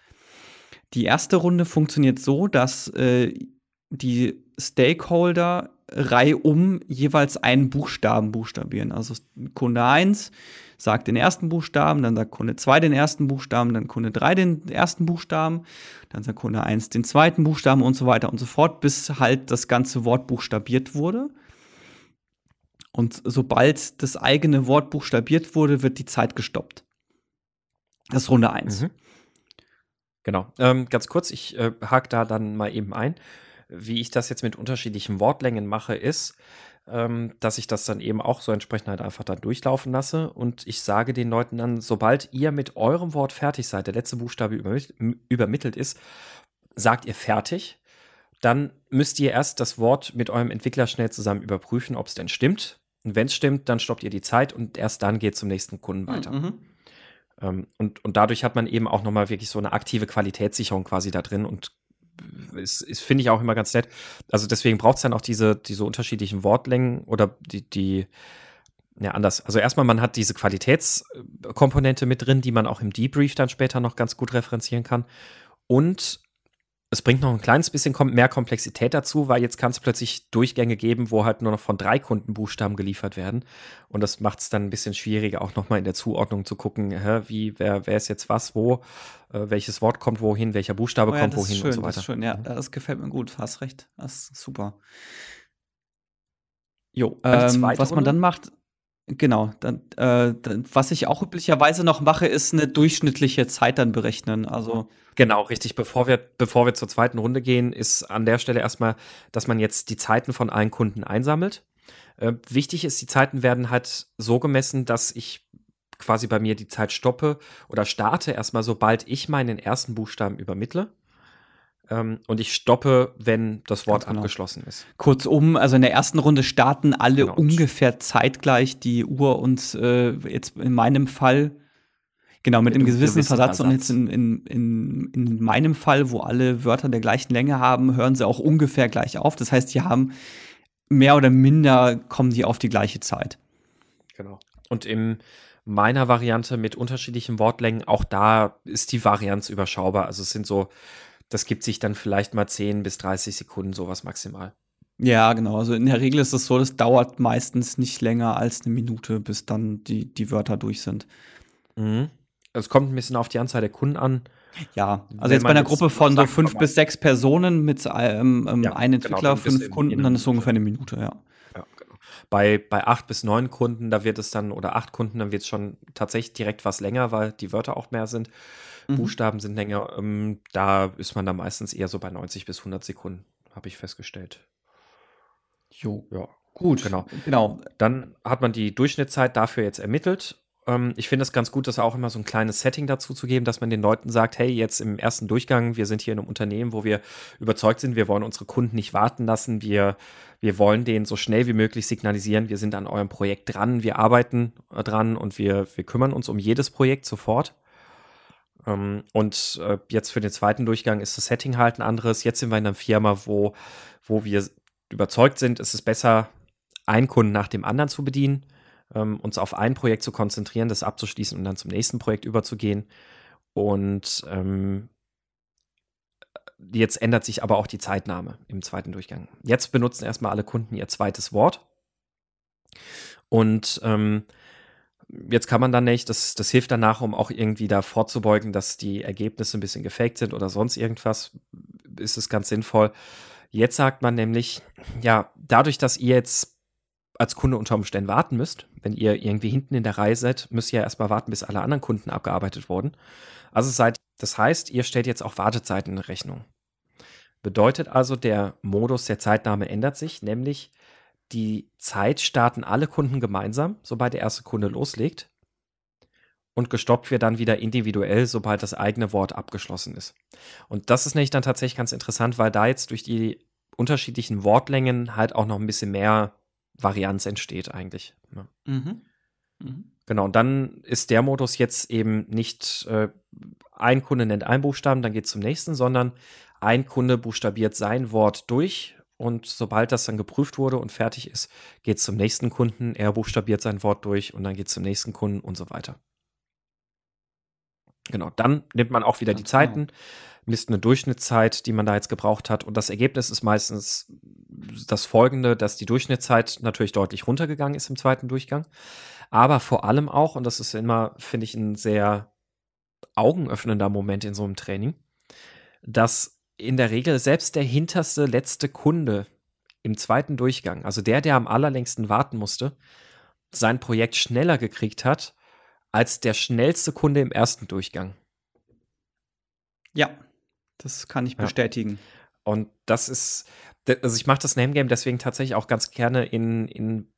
Die erste Runde funktioniert so, dass äh, die Stakeholder reihum jeweils einen Buchstaben buchstabieren. Also Kunde 1 sagt den ersten Buchstaben, dann sagt Kunde 2 den ersten Buchstaben, dann Kunde 3 den ersten Buchstaben, dann sagt Kunde 1 den zweiten Buchstaben und so weiter und so fort, bis halt das ganze Wort buchstabiert wurde. Und sobald das eigene Wort buchstabiert wurde, wird die Zeit gestoppt. Das ist Runde 1. Mhm. Genau. Ähm, ganz kurz, ich äh, hake da dann mal eben ein. Wie ich das jetzt mit unterschiedlichen Wortlängen mache, ist, ähm, dass ich das dann eben auch so entsprechend halt einfach dann durchlaufen lasse und ich sage den Leuten dann, sobald ihr mit eurem Wort fertig seid, der letzte Buchstabe übermittelt ist, sagt ihr fertig. Dann müsst ihr erst das Wort mit eurem Entwickler schnell zusammen überprüfen, ob es denn stimmt. Und wenn es stimmt, dann stoppt ihr die Zeit und erst dann geht zum nächsten Kunden weiter. Mhm. Ähm, und, und dadurch hat man eben auch nochmal wirklich so eine aktive Qualitätssicherung quasi da drin und ist, ist finde ich auch immer ganz nett. Also deswegen braucht es dann auch diese, diese unterschiedlichen Wortlängen oder die, die, ja, anders. Also erstmal, man hat diese Qualitätskomponente mit drin, die man auch im Debrief dann später noch ganz gut referenzieren kann. Und es bringt noch ein kleines bisschen mehr Komplexität dazu, weil jetzt kann es plötzlich Durchgänge geben, wo halt nur noch von drei Kundenbuchstaben geliefert werden. Und das macht es dann ein bisschen schwieriger, auch nochmal in der Zuordnung zu gucken, hä, wie, wer, wer ist jetzt was, wo, äh, welches Wort kommt wohin, welcher Buchstabe oh ja, kommt wohin schön, und so weiter. Das ist schön, ja, mhm. das gefällt mir gut, hast recht. Das ist super. Jo, ähm, was man dann macht, Genau, dann, äh, dann, was ich auch üblicherweise noch mache, ist eine durchschnittliche Zeit dann berechnen. Also genau, richtig. Bevor wir, bevor wir zur zweiten Runde gehen, ist an der Stelle erstmal, dass man jetzt die Zeiten von allen Kunden einsammelt. Äh, wichtig ist, die Zeiten werden halt so gemessen, dass ich quasi bei mir die Zeit stoppe oder starte erstmal, sobald ich meinen ersten Buchstaben übermittle. Ähm, und ich stoppe, wenn das Wort genau. abgeschlossen ist. Kurzum, also in der ersten Runde starten alle genau. ungefähr zeitgleich die Uhr und äh, jetzt in meinem Fall, genau, mit, mit einem gewissen Versatz, Versatz und jetzt in, in, in, in meinem Fall, wo alle Wörter der gleichen Länge haben, hören sie auch ungefähr gleich auf. Das heißt, die haben mehr oder minder kommen die auf die gleiche Zeit. Genau. Und in meiner Variante mit unterschiedlichen Wortlängen, auch da ist die Varianz überschaubar. Also es sind so das gibt sich dann vielleicht mal 10 bis 30 Sekunden, sowas maximal. Ja, genau. Also in der Regel ist es so, das dauert meistens nicht länger als eine Minute, bis dann die, die Wörter durch sind. Mhm. Es kommt ein bisschen auf die Anzahl der Kunden an. Ja, also Wenn jetzt bei einer Gruppe von so fünf bis sechs Personen mit ähm, ähm ja, einem genau, Entwickler, genau, fünf Kunden, dann ist es ungefähr eine Minute, ja. ja genau. Bei, bei acht bis neun Kunden, da wird es dann, oder acht Kunden, dann wird es schon tatsächlich direkt was länger, weil die Wörter auch mehr sind. Mhm. Buchstaben sind länger. Ähm, da ist man dann meistens eher so bei 90 bis 100 Sekunden, habe ich festgestellt. Jo. Ja. Gut. Genau. genau. Dann hat man die Durchschnittszeit dafür jetzt ermittelt. Ähm, ich finde es ganz gut, das auch immer so ein kleines Setting dazu zu geben, dass man den Leuten sagt, hey, jetzt im ersten Durchgang, wir sind hier in einem Unternehmen, wo wir überzeugt sind, wir wollen unsere Kunden nicht warten lassen, wir, wir wollen denen so schnell wie möglich signalisieren, wir sind an eurem Projekt dran, wir arbeiten dran und wir, wir kümmern uns um jedes Projekt sofort. Ähm, und äh, jetzt für den zweiten Durchgang ist das Setting halt ein anderes. Jetzt sind wir in einer Firma, wo, wo wir überzeugt sind, es ist besser, einen Kunden nach dem anderen zu bedienen, ähm, uns auf ein Projekt zu konzentrieren, das abzuschließen und dann zum nächsten Projekt überzugehen. Und ähm, jetzt ändert sich aber auch die Zeitnahme im zweiten Durchgang. Jetzt benutzen erstmal alle Kunden ihr zweites Wort. Und ähm, Jetzt kann man dann nicht, das, das hilft danach, um auch irgendwie da vorzubeugen, dass die Ergebnisse ein bisschen gefaked sind oder sonst irgendwas, ist es ganz sinnvoll. Jetzt sagt man nämlich, ja, dadurch, dass ihr jetzt als Kunde unter Umständen warten müsst, wenn ihr irgendwie hinten in der Reihe seid, müsst ihr ja erstmal warten, bis alle anderen Kunden abgearbeitet wurden. Also seid, das heißt, ihr stellt jetzt auch Wartezeiten in Rechnung. Bedeutet also, der Modus der Zeitnahme ändert sich, nämlich die Zeit starten alle Kunden gemeinsam, sobald der erste Kunde loslegt. Und gestoppt wird dann wieder individuell, sobald das eigene Wort abgeschlossen ist. Und das ist nämlich dann tatsächlich ganz interessant, weil da jetzt durch die unterschiedlichen Wortlängen halt auch noch ein bisschen mehr Varianz entsteht eigentlich. Ja. Mhm. Mhm. Genau, und dann ist der Modus jetzt eben nicht äh, ein Kunde nennt einen Buchstaben, dann geht es zum nächsten, sondern ein Kunde buchstabiert sein Wort durch und sobald das dann geprüft wurde und fertig ist, geht es zum nächsten Kunden. Er buchstabiert sein Wort durch und dann geht es zum nächsten Kunden und so weiter. Genau, dann nimmt man auch wieder die Zeiten. misst eine Durchschnittszeit, die man da jetzt gebraucht hat. Und das Ergebnis ist meistens das folgende, dass die Durchschnittszeit natürlich deutlich runtergegangen ist im zweiten Durchgang. Aber vor allem auch, und das ist immer, finde ich, ein sehr augenöffnender Moment in so einem Training, dass in der Regel selbst der hinterste letzte Kunde im zweiten Durchgang, also der, der am allerlängsten warten musste, sein Projekt schneller gekriegt hat als der schnellste Kunde im ersten Durchgang. Ja, das kann ich ja. bestätigen. Und das ist, also ich mache das Name Game deswegen tatsächlich auch ganz gerne in, in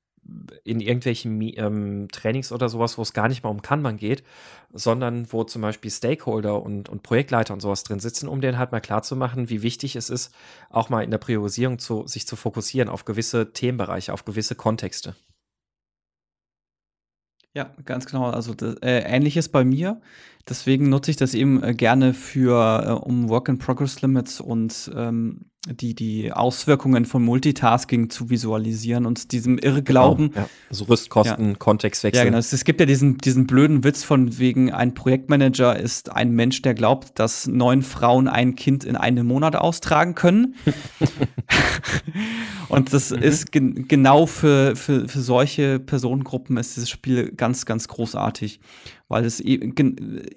in irgendwelchen ähm, Trainings oder sowas, wo es gar nicht mal um Kanban geht, sondern wo zum Beispiel Stakeholder und, und Projektleiter und sowas drin sitzen, um denen halt mal klarzumachen, wie wichtig es ist, auch mal in der Priorisierung zu, sich zu fokussieren auf gewisse Themenbereiche, auf gewisse Kontexte. Ja, ganz genau. Also das, äh, ähnliches bei mir. Deswegen nutze ich das eben äh, gerne für, äh, um Work-in-Progress-Limits und ähm, die, die Auswirkungen von Multitasking zu visualisieren und diesem Irrglauben. Genau, ja. Also Rüstkosten, ja. Kontextwechsel. Ja, genau. Es, gibt ja diesen, diesen blöden Witz von wegen, ein Projektmanager ist ein Mensch, der glaubt, dass neun Frauen ein Kind in einem Monat austragen können. und das mhm. ist gen genau für, für, für solche Personengruppen ist dieses Spiel ganz, ganz großartig weil es eben,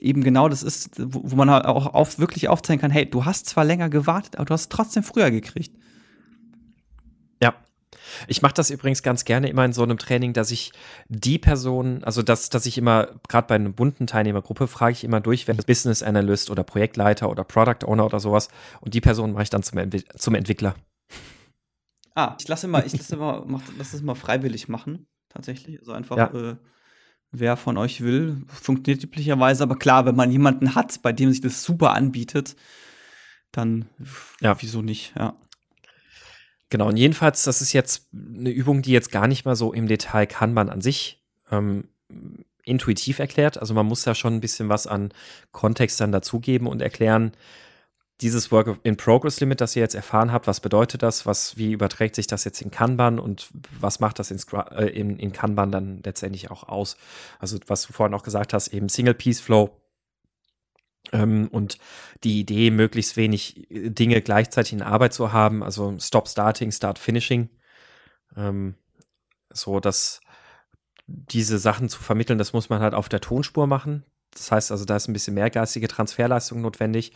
eben genau das ist, wo man halt auch auf, wirklich aufzeigen kann, hey, du hast zwar länger gewartet, aber du hast es trotzdem früher gekriegt. Ja. Ich mache das übrigens ganz gerne immer in so einem Training, dass ich die Person, also dass, dass ich immer, gerade bei einer bunten Teilnehmergruppe, frage ich immer durch, wenn Business Analyst oder Projektleiter oder Product Owner oder sowas und die Person mache ich dann zum, Entwi zum Entwickler. Ah, ich lasse immer, ich lasse immer, mach, lass es mal freiwillig machen, tatsächlich. Also einfach ja. äh, wer von euch will. Funktioniert üblicherweise, aber klar, wenn man jemanden hat, bei dem sich das super anbietet, dann ja. wieso nicht, ja. Genau, und jedenfalls, das ist jetzt eine Übung, die jetzt gar nicht mal so im Detail kann man an sich ähm, intuitiv erklärt. Also man muss da schon ein bisschen was an Kontext dann dazugeben und erklären, dieses Work in Progress Limit, das ihr jetzt erfahren habt, was bedeutet das? Was, wie überträgt sich das jetzt in Kanban und was macht das in, äh, in, in Kanban dann letztendlich auch aus? Also, was du vorhin auch gesagt hast, eben Single Piece Flow. Ähm, und die Idee, möglichst wenig äh, Dinge gleichzeitig in Arbeit zu haben, also Stop Starting, Start Finishing. Ähm, so, dass diese Sachen zu vermitteln, das muss man halt auf der Tonspur machen. Das heißt also, da ist ein bisschen mehr geistige Transferleistung notwendig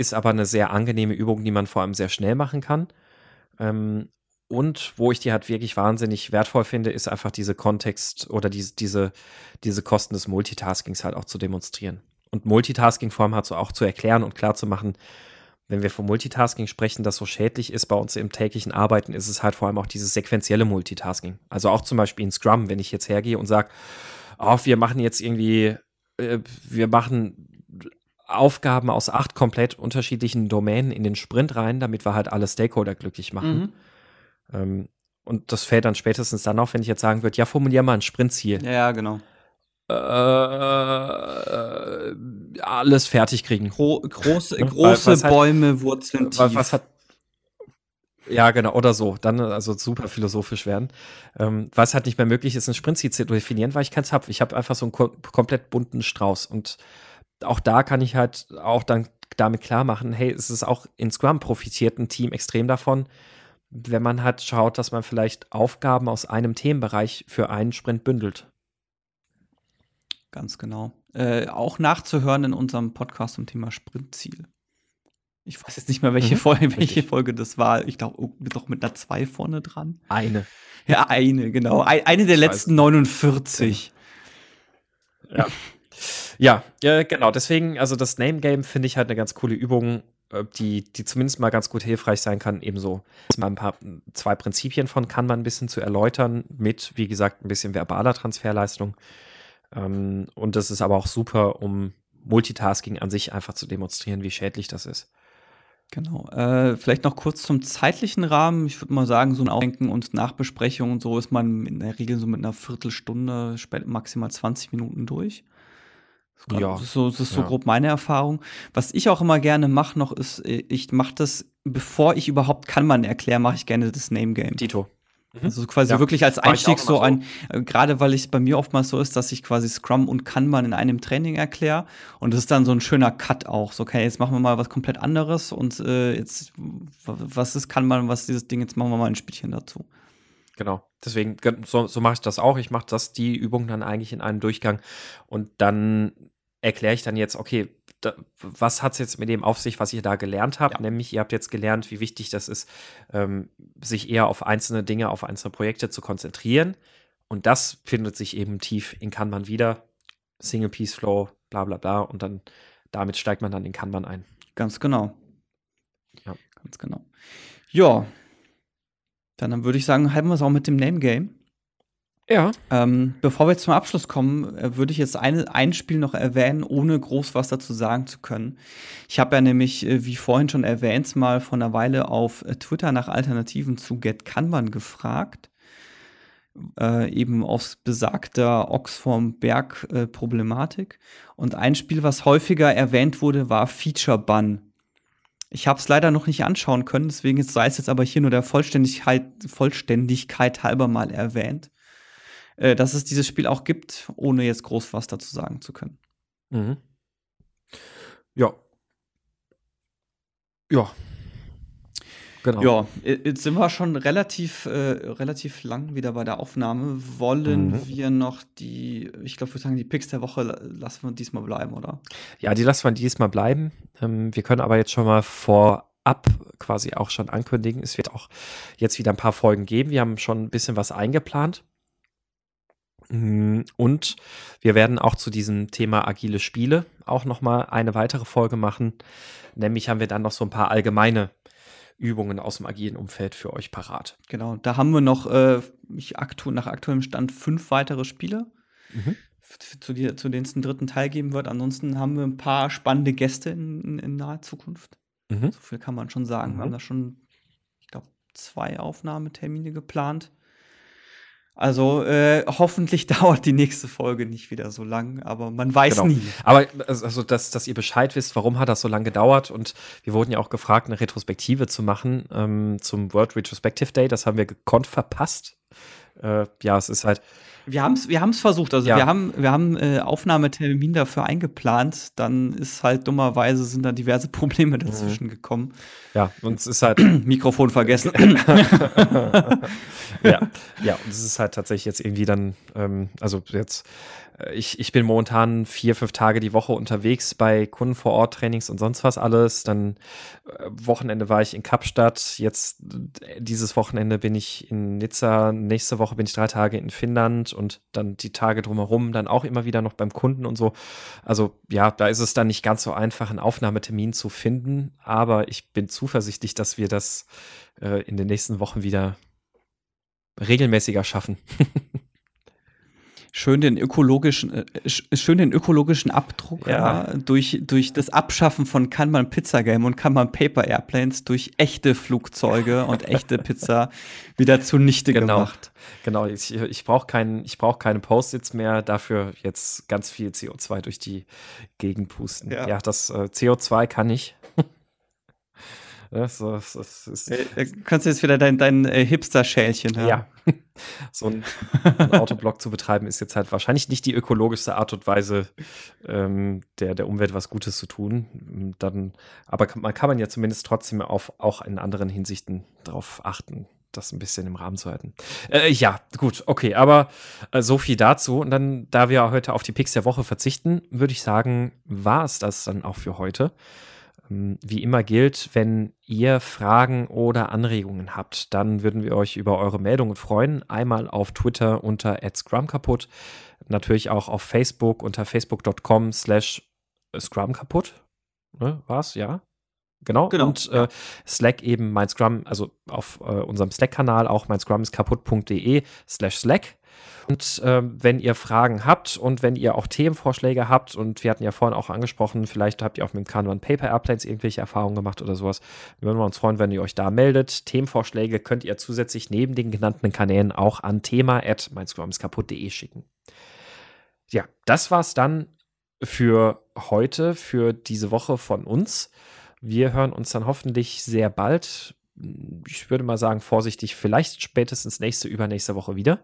ist aber eine sehr angenehme Übung, die man vor allem sehr schnell machen kann. Ähm, und wo ich die halt wirklich wahnsinnig wertvoll finde, ist einfach diese Kontext oder diese, diese, diese Kosten des Multitaskings halt auch zu demonstrieren. Und Multitasking vor allem halt so auch zu erklären und klar zu machen, wenn wir von Multitasking sprechen, das so schädlich ist bei uns im täglichen Arbeiten, ist es halt vor allem auch dieses sequentielle Multitasking. Also auch zum Beispiel in Scrum, wenn ich jetzt hergehe und sage, oh, wir machen jetzt irgendwie, äh, wir machen Aufgaben aus acht komplett unterschiedlichen Domänen in den Sprint rein, damit wir halt alle Stakeholder glücklich machen. Mhm. Ähm, und das fällt dann spätestens dann auf, wenn ich jetzt sagen würde, ja, formulier mal ein Sprintziel. Ja, genau. Äh, äh, alles fertig kriegen. Gro große große hat, Bäume, Wurzeln tief. Was hat, ja, genau, oder so. Dann also super philosophisch werden. Ähm, was halt nicht mehr möglich ist, ein Sprintziel zu definieren, weil ich keins habe. Ich habe einfach so einen ko komplett bunten Strauß. Und auch da kann ich halt auch dann damit klar machen, hey, es ist auch in Scrum profitiert ein Team extrem davon, wenn man halt schaut, dass man vielleicht Aufgaben aus einem Themenbereich für einen Sprint bündelt. Ganz genau. Äh, auch nachzuhören in unserem Podcast zum Thema Sprintziel. Ich weiß jetzt nicht mehr, welche, mhm, Folge, welche Folge das war. Ich glaube, oh, doch mit einer 2 vorne dran. Eine. Ja, eine, genau. Eine der ich letzten 49. Ja. Ja, ja, genau. Deswegen, also das Name Game finde ich halt eine ganz coole Übung, äh, die, die zumindest mal ganz gut hilfreich sein kann, ebenso mal ein paar zwei Prinzipien von kann man ein bisschen zu erläutern, mit, wie gesagt, ein bisschen verbaler Transferleistung. Ähm, und das ist aber auch super, um Multitasking an sich einfach zu demonstrieren, wie schädlich das ist. Genau. Äh, vielleicht noch kurz zum zeitlichen Rahmen. Ich würde mal sagen, so ein Aufdenken und Nachbesprechung und so ist man in der Regel so mit einer Viertelstunde, maximal 20 Minuten durch. Ja. Das ist so, das ist so ja. grob meine Erfahrung. Was ich auch immer gerne mache noch ist, äh, ich mache das, bevor ich überhaupt kann man erklären, mache ich gerne das Name Game. Dito. Mhm. Also quasi ja. wirklich als Einstieg so, so ein, äh, gerade weil es bei mir oftmals so ist, dass ich quasi Scrum und Kanban in einem Training erkläre und das ist dann so ein schöner Cut auch. So, okay, jetzt machen wir mal was komplett anderes und äh, jetzt, was ist Kanban, was ist dieses Ding, jetzt machen wir mal ein Spielchen dazu. Genau. Deswegen, so, so mache ich das auch. Ich mache das, die Übung dann eigentlich in einem Durchgang und dann erkläre ich dann jetzt, okay, da, was hat es jetzt mit dem auf sich, was ihr da gelernt habt? Ja. Nämlich, ihr habt jetzt gelernt, wie wichtig das ist, ähm, sich eher auf einzelne Dinge, auf einzelne Projekte zu konzentrieren. Und das findet sich eben tief in Kanban wieder. Single Piece Flow, bla bla bla. Und dann damit steigt man dann in Kanban ein. Ganz genau. Ja. Ganz genau. Ja. Dann, dann würde ich sagen, halten wir es auch mit dem Name Game. Ja. Ähm, bevor wir zum Abschluss kommen, äh, würde ich jetzt ein, ein Spiel noch erwähnen, ohne groß was dazu sagen zu können. Ich habe ja nämlich, äh, wie vorhin schon erwähnt, mal vor einer Weile auf äh, Twitter nach Alternativen zu Get Kanban gefragt. Äh, eben aufs besagter Ochs vorm Berg äh, Problematik. Und ein Spiel, was häufiger erwähnt wurde, war Feature Bun. Ich habe es leider noch nicht anschauen können, deswegen sei es jetzt aber hier nur der Vollständigkeit, Vollständigkeit halber mal erwähnt äh, dass es dieses Spiel auch gibt, ohne jetzt groß was dazu sagen zu können. Mhm. Ja. Ja. Genau. Ja, jetzt sind wir schon relativ, äh, relativ lang wieder bei der Aufnahme. Wollen mhm. wir noch die, ich glaube, wir sagen, die Picks der Woche lassen wir diesmal bleiben, oder? Ja, die lassen wir diesmal bleiben. Ähm, wir können aber jetzt schon mal vorab quasi auch schon ankündigen. Es wird auch jetzt wieder ein paar Folgen geben. Wir haben schon ein bisschen was eingeplant. Mm, und wir werden auch zu diesem Thema agile Spiele auch noch mal eine weitere Folge machen. Nämlich haben wir dann noch so ein paar allgemeine Übungen aus dem agilen Umfeld für euch parat. Genau, da haben wir noch äh, aktu nach aktuellem Stand fünf weitere Spiele, mhm. zu, die, zu denen es einen dritten Teil geben wird. Ansonsten haben wir ein paar spannende Gäste in, in, in naher Zukunft. Mhm. So viel kann man schon sagen. Mhm. Wir haben da schon, ich glaube, zwei Aufnahmetermine geplant. Also äh, hoffentlich dauert die nächste Folge nicht wieder so lang, aber man weiß genau. nie. Aber also, dass, dass ihr Bescheid wisst, warum hat das so lange gedauert und wir wurden ja auch gefragt, eine Retrospektive zu machen ähm, zum World Retrospective Day. Das haben wir gekonnt verpasst. Äh, ja, es ist halt wir haben es wir haben's versucht. Also ja. wir haben, wir haben äh, Aufnahmetermin dafür eingeplant. Dann ist halt dummerweise sind da diverse Probleme dazwischen mhm. gekommen. Ja, und es ist halt. Mikrofon vergessen. ja, ja, und es ist halt tatsächlich jetzt irgendwie dann, ähm, also jetzt äh, ich, ich bin momentan vier, fünf Tage die Woche unterwegs bei Kunden vor Ort, Trainings und sonst was alles. Dann äh, Wochenende war ich in Kapstadt. Jetzt äh, dieses Wochenende bin ich in Nizza. Nächste Woche bin ich drei Tage in Finnland und dann die Tage drumherum dann auch immer wieder noch beim Kunden und so. Also ja, da ist es dann nicht ganz so einfach, einen Aufnahmetermin zu finden. Aber ich bin zuversichtlich, dass wir das äh, in den nächsten Wochen wieder regelmäßiger schaffen. schön den ökologischen, äh, schön den ökologischen Abdruck ja. Ja, durch, durch das Abschaffen von Kanban Pizza Game und Kanban Paper Airplanes durch echte Flugzeuge und echte Pizza wieder zunichte genau. gemacht. Genau, ich, ich brauche kein, ich brauch keine Post-its mehr, dafür jetzt ganz viel CO2 durch die Gegend pusten. Ja, ja das äh, CO2 kann ich. Das, das, das ist äh, äh, kannst du jetzt wieder dein, dein äh, Hipster-Schälchen haben. Ja. so ein, ein Autoblock zu betreiben ist jetzt halt wahrscheinlich nicht die ökologischste Art und Weise, ähm, der, der Umwelt was Gutes zu tun. Dann, aber man kann man ja zumindest trotzdem auf, auch in anderen Hinsichten darauf achten, das ein bisschen im Rahmen zu halten. Äh, ja, gut, okay, aber äh, so viel dazu. Und dann, da wir heute auf die Picks der Woche verzichten, würde ich sagen, war es das dann auch für heute. Ähm, wie immer gilt, wenn ihr Fragen oder Anregungen habt, dann würden wir euch über eure Meldungen freuen. Einmal auf Twitter unter @scrumkaputt, natürlich auch auf Facebook unter facebook.com slash scrumkaputt. Ne, war's? Ja. Genau. genau. Und äh, Slack eben mein Scrum, also auf äh, unserem Slack-Kanal auch mein Scrum ist kaputt.de slash Slack. Und äh, wenn ihr Fragen habt und wenn ihr auch Themenvorschläge habt, und wir hatten ja vorhin auch angesprochen, vielleicht habt ihr auch mit dem Kanban Paper Airplanes irgendwelche Erfahrungen gemacht oder sowas, würden wir uns freuen, wenn ihr euch da meldet. Themenvorschläge könnt ihr zusätzlich neben den genannten Kanälen auch an thema.meinscrumskaputt.de schicken. Ja, das war's dann für heute, für diese Woche von uns. Wir hören uns dann hoffentlich sehr bald ich würde mal sagen, vorsichtig, vielleicht spätestens nächste, übernächste Woche wieder.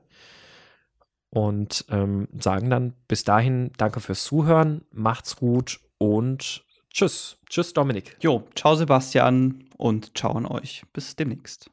Und ähm, sagen dann bis dahin danke fürs Zuhören, macht's gut und tschüss. Tschüss, Dominik. Jo, ciao Sebastian und ciao an euch. Bis demnächst.